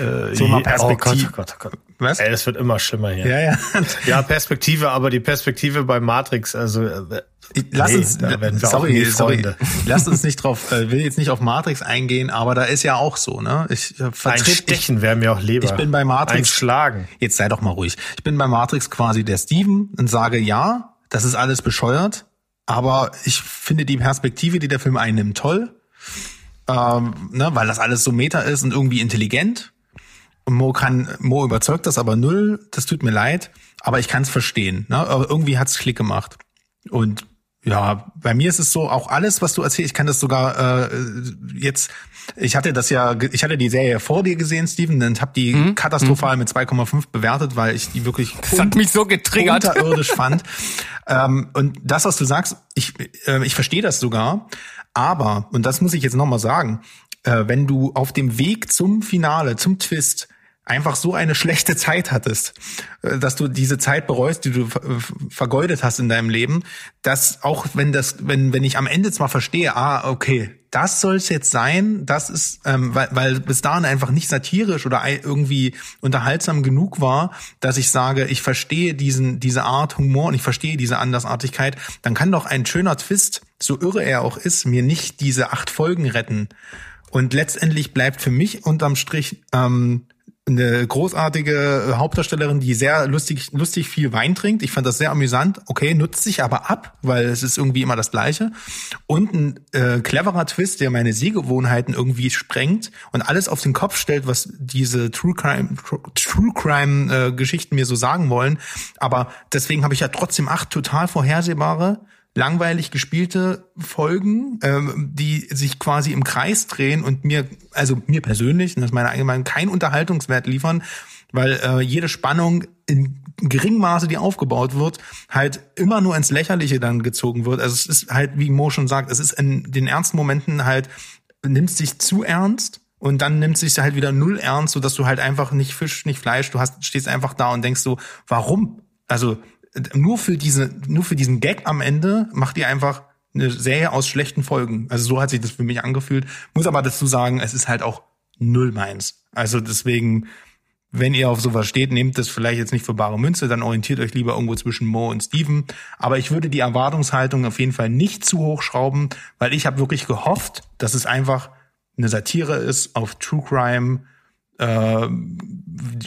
Äh, so mal Perspektive. Oh Gott, oh Gott, oh Gott. Was? Ey, es wird immer schlimmer hier. Ja, ja. ja, Perspektive, aber die Perspektive bei Matrix, also äh, Lass nee, uns, sorry, sorry, lass uns nicht drauf, äh, will jetzt nicht auf Matrix eingehen, aber da ist ja auch so, ne? Ich äh, vertrete, Ein Stechen wäre mir auch lieber. Ich bin bei Matrix. Ein Schlagen. Jetzt sei doch mal ruhig. Ich bin bei Matrix quasi der Steven und sage, ja, das ist alles bescheuert, aber ich finde die Perspektive, die der Film einnimmt, toll. Ähm, ne, weil das alles so meta ist und irgendwie intelligent. Und Mo kann, Mo überzeugt das aber null. Das tut mir leid, aber ich kann es verstehen. Ne? Aber irgendwie hat's Klick gemacht. Und ja, bei mir ist es so, auch alles, was du erzählst, ich kann das sogar äh, jetzt, ich hatte das ja, ich hatte die Serie vor dir gesehen, Steven, und habe die mhm. katastrophal mhm. mit 2,5 bewertet, weil ich die wirklich das hat mich so getriggert. unterirdisch fand. Ähm, und das, was du sagst, ich, äh, ich verstehe das sogar, aber, und das muss ich jetzt nochmal sagen, äh, wenn du auf dem Weg zum Finale, zum Twist, einfach so eine schlechte Zeit hattest, äh, dass du diese Zeit bereust, die du vergeudet hast in deinem Leben, dass auch wenn das, wenn wenn ich am Ende zwar verstehe, ah okay, das soll es jetzt sein, das ist, ähm, weil, weil bis dahin einfach nicht satirisch oder irgendwie unterhaltsam genug war, dass ich sage, ich verstehe diesen diese Art Humor und ich verstehe diese Andersartigkeit, dann kann doch ein schöner Twist, so irre er auch ist, mir nicht diese acht Folgen retten. Und letztendlich bleibt für mich unterm Strich ähm, eine großartige äh, Hauptdarstellerin, die sehr lustig, lustig viel Wein trinkt. Ich fand das sehr amüsant. Okay, nutzt sich aber ab, weil es ist irgendwie immer das Gleiche. Und ein äh, cleverer Twist, der meine Sehgewohnheiten irgendwie sprengt und alles auf den Kopf stellt, was diese True Crime, True Crime äh, Geschichten mir so sagen wollen. Aber deswegen habe ich ja trotzdem acht total vorhersehbare langweilig gespielte Folgen, ähm, die sich quasi im Kreis drehen und mir, also mir persönlich, und das ist meine eigene Meinung, keinen Unterhaltungswert liefern, weil äh, jede Spannung in geringem Maße, die aufgebaut wird, halt immer nur ins Lächerliche dann gezogen wird. Also es ist halt, wie Mo schon sagt, es ist in den ernsten Momenten halt, nimmt sich zu ernst und dann nimmt sich halt wieder null ernst, so dass du halt einfach nicht Fisch, nicht Fleisch, du hast, stehst einfach da und denkst so, warum? Also nur für diese, nur für diesen Gag am Ende macht ihr einfach eine Serie aus schlechten Folgen. Also so hat sich das für mich angefühlt. Muss aber dazu sagen, es ist halt auch null meins. Also deswegen, wenn ihr auf sowas steht, nehmt das vielleicht jetzt nicht für bare Münze, dann orientiert euch lieber irgendwo zwischen Mo und Steven. Aber ich würde die Erwartungshaltung auf jeden Fall nicht zu hoch schrauben, weil ich habe wirklich gehofft, dass es einfach eine Satire ist auf True Crime, äh,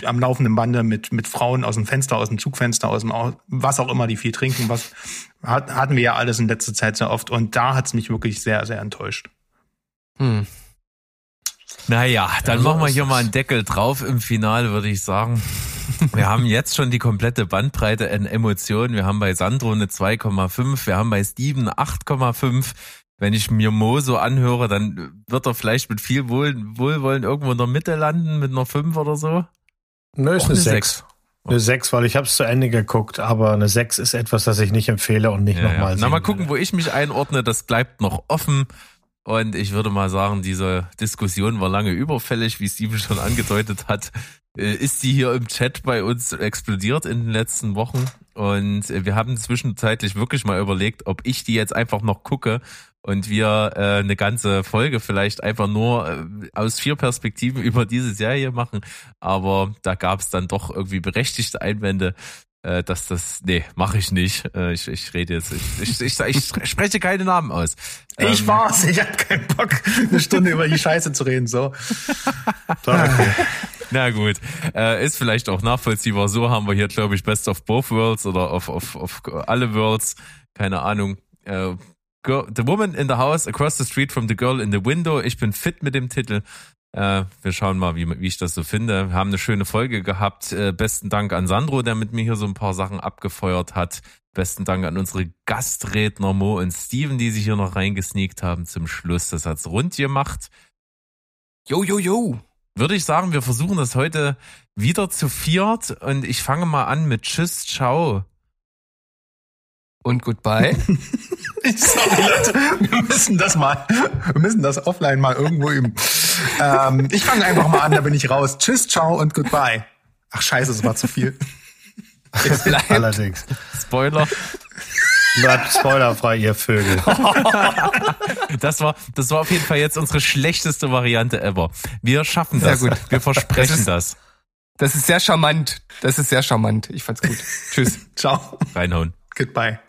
am laufenden Bande mit, mit Frauen aus dem Fenster, aus dem Zugfenster, aus dem, was auch immer, die viel trinken, was hat, hatten wir ja alles in letzter Zeit sehr oft und da hat's mich wirklich sehr, sehr enttäuscht. Hm. Naja, dann also machen wir hier mal einen Deckel drauf im Finale, würde ich sagen. Wir haben jetzt schon die komplette Bandbreite an Emotionen. Wir haben bei Sandro eine 2,5, wir haben bei Steven 8,5 wenn ich mir Mo so anhöre, dann wird er vielleicht mit viel Wohl, Wohlwollen irgendwo in der Mitte landen, mit einer 5 oder so. Nö, ist eine 6. Eine 6, weil ich habe es zu Ende geguckt, aber eine 6 ist etwas, das ich nicht empfehle und nicht ja, nochmal ja. Na, mal gucken, will. wo ich mich einordne, das bleibt noch offen. Und ich würde mal sagen, diese Diskussion war lange überfällig, wie Steven schon angedeutet hat. Äh, ist sie hier im Chat bei uns explodiert in den letzten Wochen. Und äh, wir haben zwischenzeitlich wirklich mal überlegt, ob ich die jetzt einfach noch gucke und wir äh, eine ganze Folge vielleicht einfach nur äh, aus vier Perspektiven über diese Serie machen. Aber da gab es dann doch irgendwie berechtigte Einwände, äh, dass das, nee, mache ich nicht. Äh, ich, ich rede jetzt, ich, ich, ich, ich spreche keine Namen aus. Ich ähm, war's, ich hab keinen Bock, eine Stunde über die Scheiße zu reden, so. okay. Na gut, äh, ist vielleicht auch nachvollziehbar. So haben wir hier, glaube ich, Best of Both Worlds oder of, of, of alle Worlds. Keine Ahnung. Äh, Girl, the Woman in the House Across the Street from the Girl in the Window. Ich bin fit mit dem Titel. Äh, wir schauen mal, wie, wie ich das so finde. Wir haben eine schöne Folge gehabt. Äh, besten Dank an Sandro, der mit mir hier so ein paar Sachen abgefeuert hat. Besten Dank an unsere Gastredner Mo und Steven, die sich hier noch reingesneakt haben zum Schluss. Das hat's rund gemacht. Jo, jo, jo. Würde ich sagen, wir versuchen das heute wieder zu viert und ich fange mal an mit Tschüss, ciao. Und goodbye. Sorry, Leute, wir müssen das mal, wir müssen das offline mal irgendwo üben. Ähm, ich fange einfach mal an, da bin ich raus. Tschüss, ciao und goodbye. Ach scheiße, es war zu viel. Es bleibt. Allerdings. Spoiler. Bleibt spoilerfrei, ihr Vögel. Das war, das war auf jeden Fall jetzt unsere schlechteste Variante ever. Wir schaffen das. Sehr gut. Wir versprechen Das ist- das. Das ist sehr charmant. Das ist sehr charmant. Ich fand's gut. Tschüss. Ciao. Reinhauen. Goodbye.